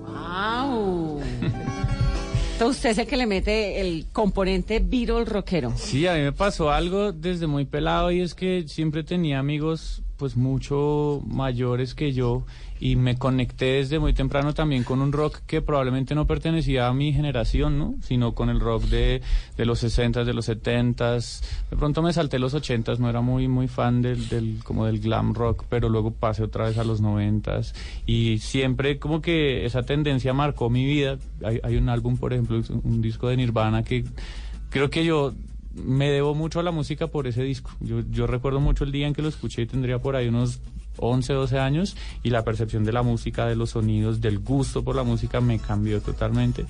¡Wow! Entonces usted es el que le mete el componente Beatle rockero. Sí, a mí me pasó algo desde muy pelado y es que siempre tenía amigos pues mucho mayores que yo y me conecté desde muy temprano también con un rock que probablemente no pertenecía a mi generación, ¿no? Sino con el rock de, de los 60s, de los 70s. De pronto me salté los 80s, no era muy muy fan del, del como del glam rock, pero luego pasé otra vez a los 90s y siempre como que esa tendencia marcó mi vida. Hay, hay un álbum, por ejemplo, un disco de Nirvana que creo que yo me debo mucho a la música por ese disco. Yo, yo recuerdo mucho el día en que lo escuché tendría por ahí unos 11, 12 años y la percepción de la música, de los sonidos, del gusto por la música me cambió totalmente.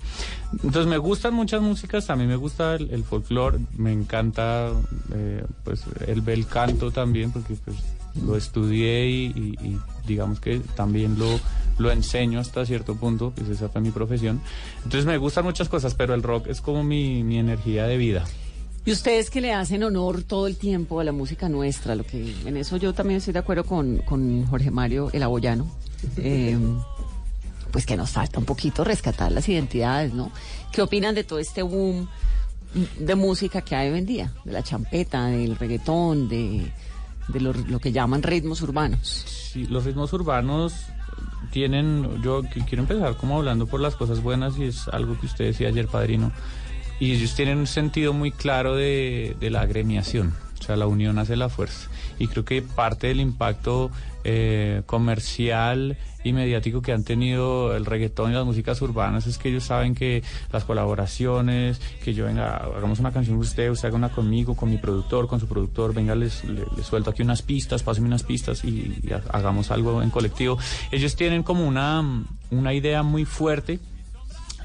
Entonces me gustan muchas músicas, también me gusta el, el folclore, me encanta eh, pues el bel canto también porque pues lo estudié y, y- y digamos que también lo, lo enseño hasta cierto punto, pues esa fue mi profesión. Entonces me gustan muchas cosas, pero el rock es como mi, mi energía de vida. Y ustedes que le hacen honor todo el tiempo a la música nuestra, lo que en eso yo también estoy de acuerdo con, Jorge Mario el Aboyano, eh, pues que nos falta un poquito rescatar las identidades, ¿no? ¿Qué opinan de todo este boom de música que hay hoy en día? De la champeta, del reggaetón, de, lo, lo que llaman ritmos urbanos. Sí, los ritmos urbanos tienen, yo qu- quiero empezar como hablando por las cosas buenas y es algo que usted decía ayer, padrino, y ellos tienen un sentido muy claro de, de la agremiación, o sea, la unión hace la fuerza. Y creo que parte del impacto eh, comercial y mediático que han tenido el reggaetón y las músicas urbanas es que ellos saben que las colaboraciones, que yo venga, hagamos una canción con usted, usted haga una conmigo, con mi productor, con su productor, venga, les, le- les suelto aquí unas pistas, páseme unas pistas y, y ha- hagamos algo en colectivo. Ellos tienen como una, una idea muy fuerte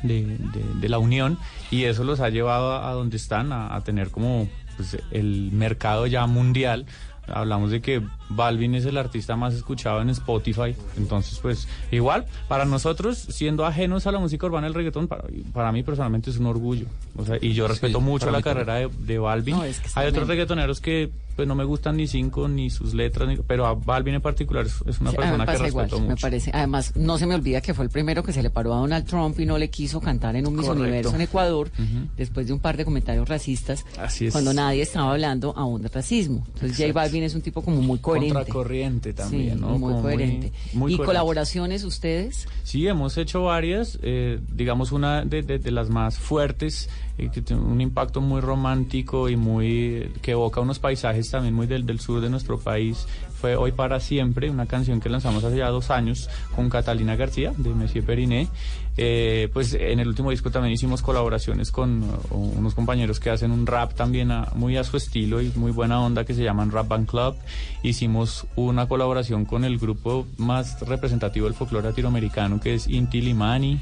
de, de- de la unión y eso los ha llevado a, a donde están, a, a tener como pues, el mercado ya mundial. Hablamos de que Balvin es el artista más escuchado en Spotify. Entonces, pues, igual, para nosotros, siendo ajenos a la música urbana del reggaetón, para, para mí personalmente es un orgullo. O sea, y yo respeto mucho la carrera de, de Balvin. No, es que está Hay otros reggaetoneros que pues no me gustan ni cinco, ni sus letras, ni- pero a Balvin en particular es, una Sí, persona que respeto igual, me mucho. parece. Además, no se me olvida que fue el primero que se le paró a Donald Trump y no le quiso cantar en un Miss. Universo en Ecuador, después de un par de comentarios racistas, Así es. cuando nadie estaba hablando aún de racismo. Entonces, J Exacto. Balvin es un tipo como muy coherente. Contracorriente también, Sí, ¿no? muy Como coherente. muy ¿Y coherente. colaboraciones ustedes? Sí, hemos hecho varias, eh, digamos una de, de- de las más fuertes, eh, que tiene un impacto muy romántico y muy que evoca unos paisajes también muy del, del sur de nuestro país. Fue Hoy para Siempre, una canción que lanzamos hace ya dos años con Catalina García de Monsieur Periné. Eh, pues en el último disco también hicimos colaboraciones con uh, unos compañeros que hacen un rap también a- muy a su estilo y muy buena onda que se llaman Rap Band Club. Hicimos una colaboración con el grupo más representativo del folclore latinoamericano que es Inti Limani.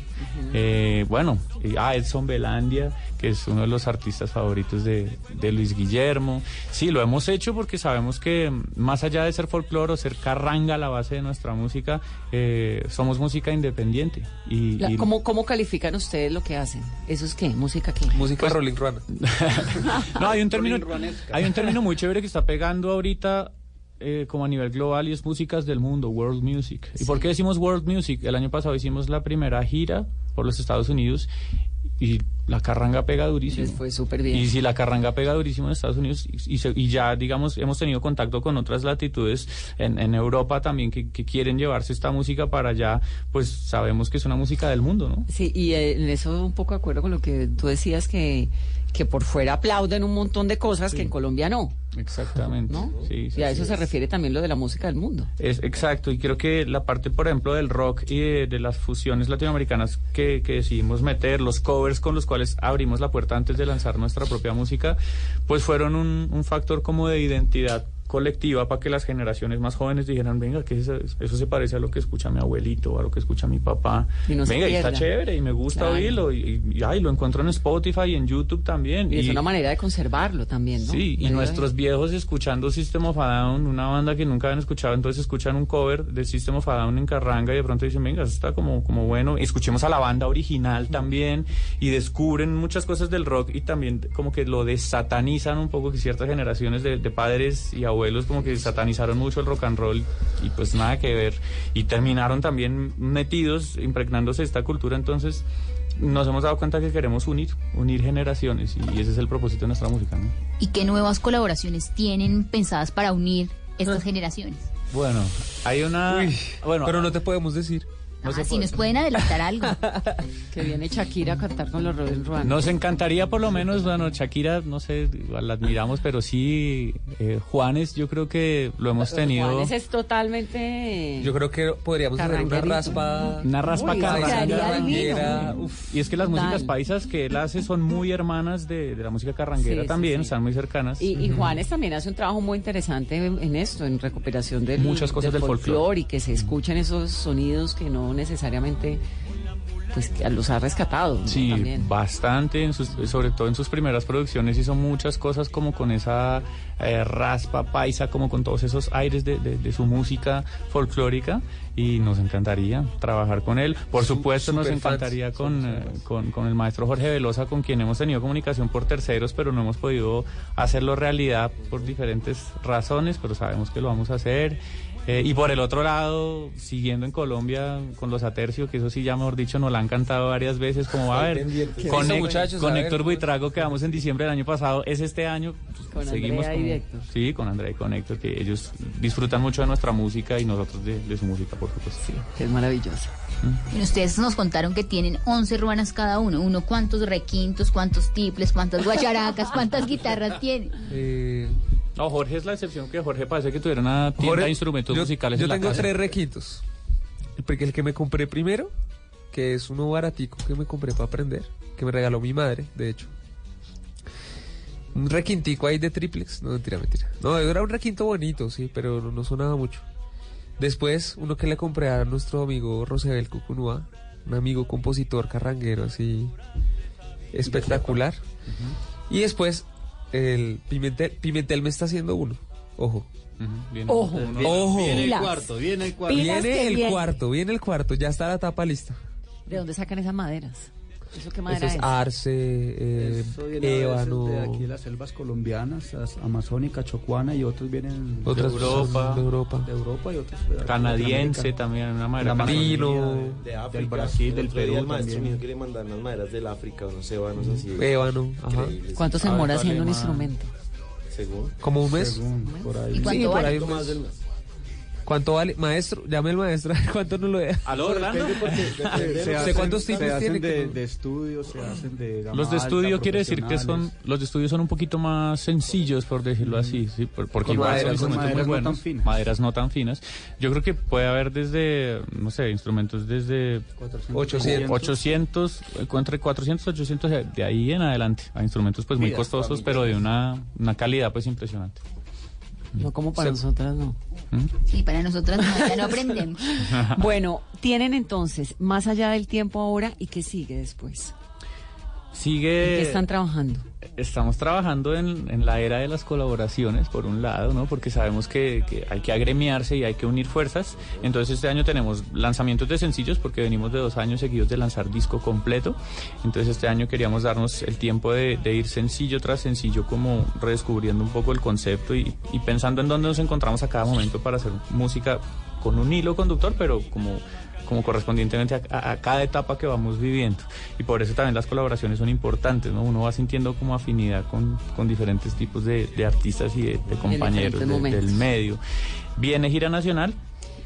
Eh, bueno, y- ah, Edson Belandia, que es uno de los artistas favoritos de, de Luis Guillermo. Sí, lo hemos hecho porque sabemos que mm, más allá de ser folclore o ser carranga la base de nuestra música, eh, somos música independiente. Y, La- y- ¿cómo, ¿Cómo califican ustedes lo que hacen? ¿Eso es qué? ¿Música qué? Música Rolling Ruana. No, hay un término, hay un término muy chévere que está pegando ahorita eh, como a nivel global y es músicas del mundo, world music. ¿Y por qué decimos world music? El año pasado hicimos la primera gira por los Estados Unidos y la carranga pega durísimo. Les fue súper bien. Y si la carranga pega durísimo en Estados Unidos y, y se- y ya, digamos, hemos tenido contacto con otras latitudes en, en Europa también que, que quieren llevarse esta música para allá, pues sabemos que es una música del mundo, ¿no? Sí, y eh, en eso un poco de acuerdo con lo que tú decías que, que por fuera aplauden un montón de cosas que en Colombia no. Exactamente. ¿No? Sí, sí, y a eso se refiere también lo de la música del mundo. Es exacto, y creo que la parte, por ejemplo, del rock y de, de las fusiones latinoamericanas que, que decidimos meter, los covers con los cuales abrimos la puerta antes de lanzar nuestra propia música, pues fueron un, un factor como de identidad colectiva para que las generaciones más jóvenes dijeran, venga, que eso, eso se parece a lo que escucha mi abuelito, a lo que escucha mi papá. Y no venga, y está chévere, y me gusta Claro. oírlo, y, y, ay, lo encuentro en Spotify y en YouTube también. Y es una manera de conservarlo también, ¿no? Sí, y nuestros viejos escuchando System of a Down, una banda que nunca habían escuchado, entonces escuchan un cover de System of a Down en Carranga y de pronto dicen, venga, eso está como, como bueno. Escuchemos a la banda original también y descubren muchas cosas del rock y también como que lo desatanizan un poco, que ciertas generaciones de, de padres y abuelos como que satanizaron mucho el rock and roll y pues nada que ver. Y terminaron también metidos, impregnándose esta cultura, entonces nos hemos dado cuenta que queremos unir, unir generaciones y, ese es el propósito de nuestra música, ¿no? ¿Y qué nuevas colaboraciones tienen pensadas para unir estas Ah. generaciones? Bueno, hay una... bueno, pero no te podemos decir. Ah, si nos pueden adelantar algo. Que viene Shakira a cantar con los Rolling Ruanas. Nos encantaría por lo menos, bueno, Shakira, no sé, igual la admiramos, pero sí, eh, Juanes, yo creo que lo hemos tenido... Juanes es totalmente... Yo creo que podríamos hacer una raspa. Una raspa carranguera. Y es que las Total. músicas paisas que él hace son muy hermanas de, de la música carranguera Sí, también, sí. están muy cercanas. Y, y Juanes también hace un trabajo muy interesante en, en esto, en recuperación del, Muchas cosas del folclore. folclore y que se escuchen esos sonidos que no necesariamente pues que los ha rescatado ¿no? Sí, también. bastante, en sus- sobre todo en sus primeras producciones hizo muchas cosas como con esa eh, raspa paisa, como con todos esos aires de, de- de su música folclórica y nos encantaría trabajar con él. Por Su- supuesto nos encantaría con, eh, con, con el maestro Jorge Velosa, con quien hemos tenido comunicación por terceros, pero no hemos podido hacerlo realidad por diferentes razones, pero sabemos que lo vamos a hacer. Eh, y por el otro lado, siguiendo en Colombia con los Atercio, que eso sí ya mejor dicho nos la han cantado varias veces, como va a ver, con, Eso, Hec- muchachos, con a ver, Héctor pues. Buitrago quedamos en diciembre del año pasado, es este año, pues, Con seguimos Andrea y con- Héctor. Sí, con Andrea y con Héctor, que ellos disfrutan mucho de nuestra música y nosotros de, de su música, por supuesto. que es maravilloso. Bueno, ustedes nos contaron que tienen 11 ruanas cada uno. Uno, ¿cuántos requintos, cuántos tiples, cuántas guacharacas, cuántas guitarras tiene? Eh, No, Jorge es la excepción, que Jorge parece que tuviera una tienda Jorge, de instrumentos yo, musicales Yo en la tengo casa. tres requintos. El, pri- el que me compré primero, que es uno baratico que me compré para aprender, que me regaló mi madre, de hecho. Un requintico ahí de triplex. No, mentira, mentira. No, era un requinto bonito, sí, pero no, no sonaba mucho. Después, uno que le compré a nuestro amigo Rosebel Cucunúa, un amigo compositor carranguero así espectacular. Y después, el Pimentel, Pimentel me está haciendo uno. Ojo. Ojo. Ojo. Viene el cuarto, viene el cuarto. Viene el viene. cuarto, viene el cuarto, ya está la tapa lista. ¿De dónde sacan esas maderas? ¿Eso qué madera Eso es es? arce, eh, Eso viene ébano. de aquí de las selvas colombianas, as- amazónica, chocuana y otros vienen Otras de Europa. de Europa, de Europa y otros de Canadiense Latinoamérica. también, una madera canadiense. de- De África. del Brasil, El del Perú el maestro también. mío que le mandan unas maderas del África, unos ébanos así. Ébano, ajá. ¿Cuánto se A ver, demora ¿cuál haciendo un instrumento? Según. Como un mes. Según, por ahí. ¿Y cuánto Sí, por vale? ahí Un mes. ¿Cuánto vale? Maestro, llame al maestro, ¿cuánto nos lo deja? ¿Aló, Orlando? Depende porque Depende se, hacen, cuántos tipos tiene de, de estudios, se hacen de gama Los de alta, estudio quiere decir que son los de estudio son un poquito más sencillos por decirlo así, sí, por- porque Con igual maderas, son instrumentos muy maderas no tan buenos, finas. maderas no tan finas. Yo creo que puede haber desde no sé, instrumentos desde 400, 800. 800, eh, entre 400 800 de- ahí en adelante, a instrumentos pues muy Mira, costosos, pero de una una calidad pues impresionante. No como para nosotras, no. Sí, para nosotras no, ya no aprendemos. Bueno, tienen entonces, más allá del tiempo ahora, ¿y qué sigue después? Sigue ¿En qué están trabajando? Estamos trabajando en, en la era de las colaboraciones, por un lado, ¿no? Porque sabemos que, que hay que agremiarse y hay que unir fuerzas. Entonces este año tenemos lanzamientos de sencillos porque venimos de dos años seguidos de lanzar disco completo. Entonces este año queríamos darnos el tiempo de, de ir sencillo tras sencillo, como redescubriendo un poco el concepto y, y pensando en dónde nos encontramos a cada momento para hacer música con un hilo conductor, pero como como correspondientemente a, a- a cada etapa que vamos viviendo. Y por eso también las colaboraciones son importantes, ¿no? Uno va sintiendo como afinidad con, con diferentes tipos de, de artistas y de, de compañeros de- del medio. Viene gira nacional.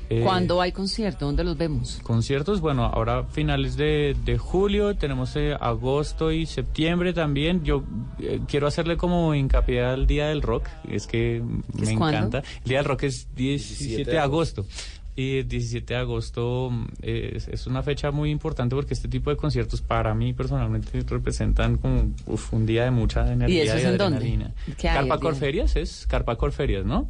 eh, ¿Cuándo hay concierto? ¿Dónde los vemos? Conciertos, bueno, ahora finales de, de julio, tenemos eh, agosto y septiembre también. Yo eh, quiero hacerle como hincapié al Día del Rock, es que ¿Qué me es cuándo? encanta. El Día del Rock es 17, 17 de agosto. Y el 17 de agosto mm, es, es una fecha muy importante porque este tipo de conciertos para mí personalmente representan como uf, un día de mucha energía eso es en dónde? adrenalina. ¿Qué hay el Carpa? Corferias es Carpa Corferias, ¿no?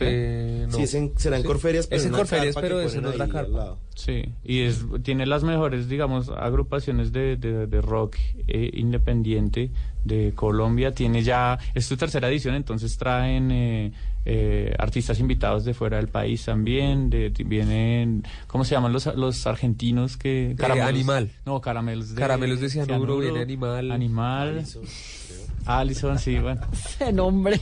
Eh, no. Sí, es en- será en Corferias, pero Es en Corferias, pero es en otra carpa. Sí, y es, tiene las mejores, digamos, agrupaciones de, de- de rock eh, independiente de Colombia. Tiene ya, es su tercera edición, entonces traen eh, eh, artistas invitados de fuera del país también. De, de- vienen, ¿cómo se llaman los, los argentinos que? Animal. No, caramelos de, Caramelos de cianuro, viene Animal. Animal. Allison, sí, bueno. Ese nombre.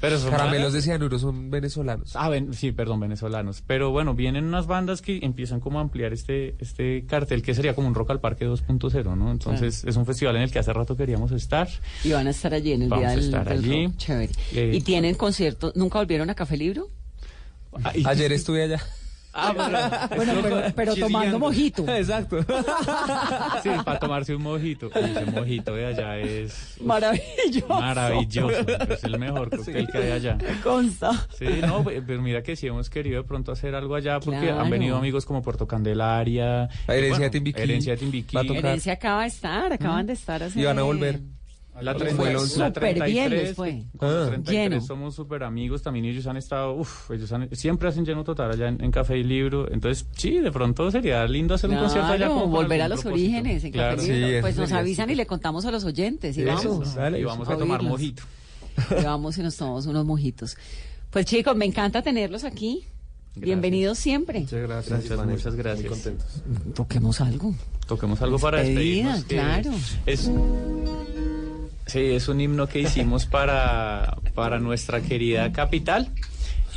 Pero son Caramelos de cianuro son venezolanos. Ah, ven- sí, perdón, venezolanos. Pero bueno, vienen unas bandas que empiezan como a ampliar este, este cartel que sería como un Rock al Parque 2.0, ¿no? Entonces es un festival en el que hace rato queríamos estar. Y van a estar allí en el Vamos día a del, estar del allí. rock. Chévere. Eh, ¿Y tienen conciertos? ¿Nunca volvieron a Café Libro? Ayer estuve allá. Ah, Bueno, pero, pero tomando mojito. Exacto. Sí, para tomarse un mojito. Ese mojito de allá es Maravilloso. maravilloso. Es el mejor cóctel que hay allá. Me consta. Sí, no, pe- pero mira que sí hemos querido de pronto hacer algo allá porque Claro. han venido amigos como Puerto Candelaria. La Herencia bueno, de Timbiquí. Herencia de Timbiquí. Herencia acaba de estar, acaban de estar hace... Y van a volver. La, Fue 30, el la once. Súper 33, bien les fue. con Ah. 33 Lleno. somos súper amigos también y ellos han estado, uff, ellos han- siempre hacen lleno total allá en, en Café y Libro, entonces sí, de pronto sería lindo hacer un concierto allá. Claro, como con volver a los propósito. orígenes en Claro. Café Libro. Sí, pues nos avisan y le contamos a los oyentes y Eso, vamos. dale, y vamos a tomar oírlos. mojito. Y vamos y nos tomamos unos mojitos. Pues chicos, me encanta tenerlos aquí. Bienvenidos siempre. Muchas gracias. Muchas, Vanessa. muchas gracias. Muy contentos. Toquemos algo. Toquemos algo para Despedida, despedirnos. claro. Es, sí, es un himno que hicimos para, para nuestra querida capital.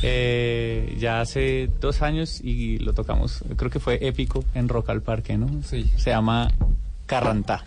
eh, ya hace dos años y lo tocamos, creo que fue épico en Rock al Parque, ¿no? Sí. Se llama Carrantá.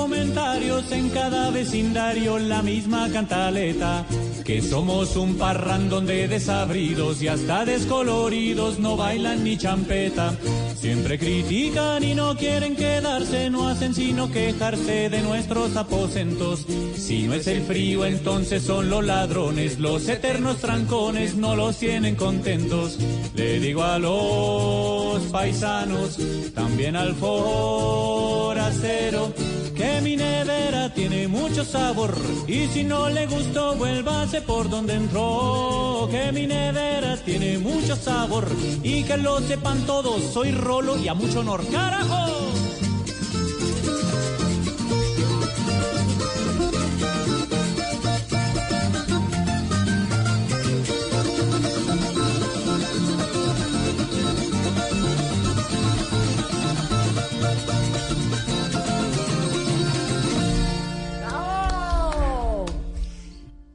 Comentarios en cada vecindario, la misma cantaleta. que somos un parrandón de desabridos y hasta descoloridos no bailan ni champeta. Siempre critican y no quieren quedarse, no hacen sino quejarse de nuestros aposentos. Si no es el frío, entonces son los ladrones, los eternos trancones no los tienen contentos. Le digo a los paisanos, también al forastero, que mi nevera tiene mucho sabor y si no le gustó vuélvase por donde entró. Que mi nevera tiene mucho sabor y que lo sepan todos soy rolo y a mucho honor. Carajo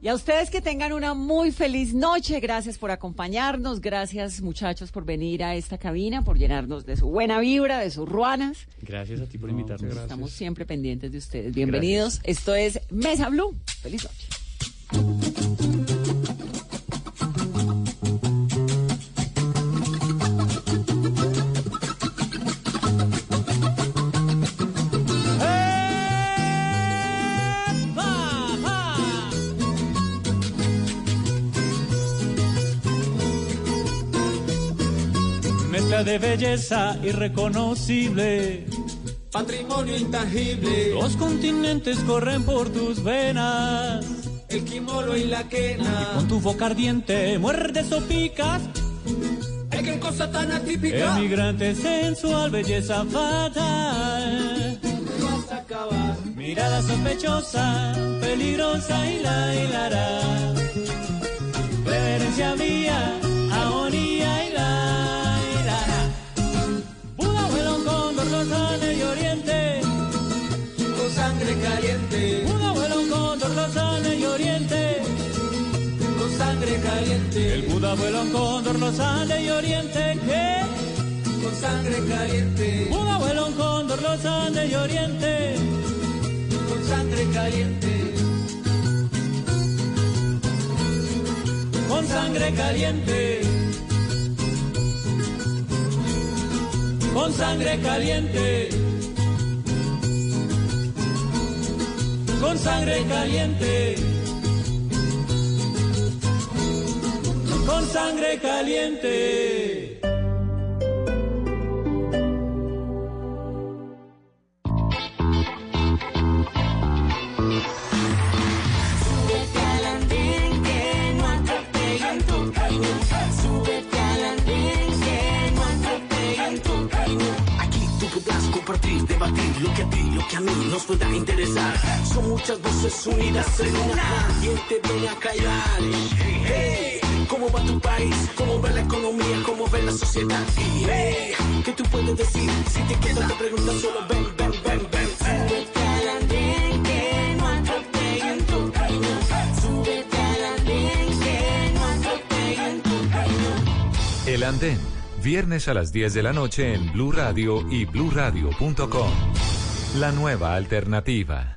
Y a ustedes que tengan una muy feliz noche. Gracias por acompañarnos. Gracias, muchachos, por venir a esta cabina, por llenarnos de su buena vibra, de sus ruanas. Gracias a ti por invitarnos. Estamos siempre pendientes de ustedes. Bienvenidos. Esto es Mesa Blue. Feliz noche. De belleza irreconocible Patrimonio intangible, los continentes corren por tus venas el quimolo y la quena. con tu boca ardiente muerdes o picas Es que cosa tan atípica. emigrante sensual belleza fatal Vas a acabar. mirada sospechosa peligrosa y la hilará reverencia mía sangre caliente, Buda vuelo cóndor los Andes y oriente con sangre caliente, El Buda vuela un cóndor, los Andes y Oriente, ¿qué? con sangre caliente, un cóndor, los Andes y Oriente, con sangre caliente, con sangre caliente. Con sangre caliente. Con sangre caliente. Con sangre caliente. Muchas voces unidas en una. ¿Quién te viene a callar? Hey, ¿cómo va tu país? ¿Cómo va la economía? ¿Cómo va la sociedad? Y, hey, ¿qué tú puedes decir? Si te quedas te preguntas solo ven, ven, ven, ven. Súbete al andén que no camino. El Andén, viernes a las 10 de la noche en Blue Radio y bluradio.com. La nueva alternativa.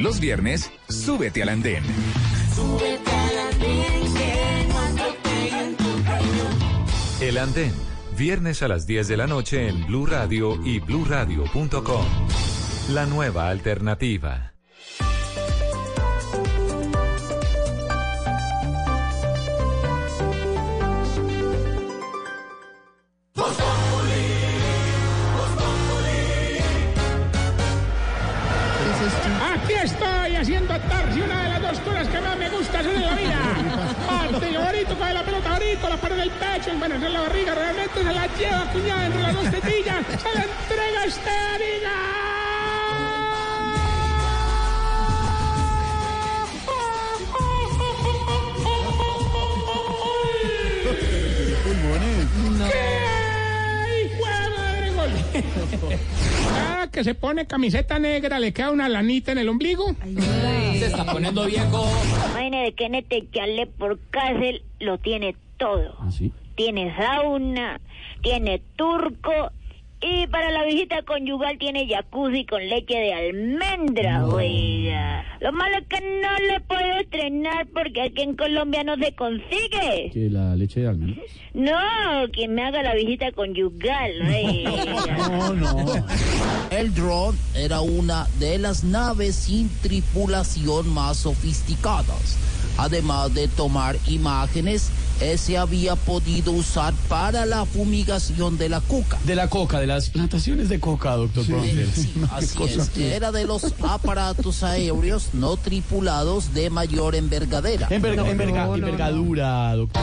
Los viernes, súbete al andén. Súbete al andén que. El Andén, viernes a las 10 de la noche en Blue Radio y bluradio.com. La nueva alternativa. Haciendo tarsi, una de las dos cosas que más me gusta hacer en la vida. Parte bonito, coge la pelota bonito, la parte del pecho, bueno, en la barriga, realmente se la lleva cuñada entre las dos tetillas, se la entrega a Estérida. Ah, que se pone camiseta negra, le queda una lanita en el ombligo. Se está poniendo viejo. Vaina de Kenneth Echarle por cárcel lo tiene todo. Tiene sauna, tiene turco y para la visita conyugal tiene jacuzzi con leche de almendra, oiga. Lo malo es que no le puedo estrenar porque aquí en Colombia no se consigue. ¿Que la leche de almendras? No, que me haga la visita conyugal, oiga. No, no. El dron era una de las naves sin tripulación más sofisticadas. Además de tomar imágenes, se había podido usar para la fumigación de la coca. De la coca, de las plantaciones de coca, doctor Bronner. Una Así cosa es, que- era de los aparatos aéreos no tripulados de mayor envergadera. Enverga- enverga- envergadura, doctor.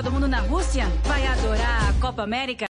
Copa do Mundo na Rússia, vai adorar a Copa América.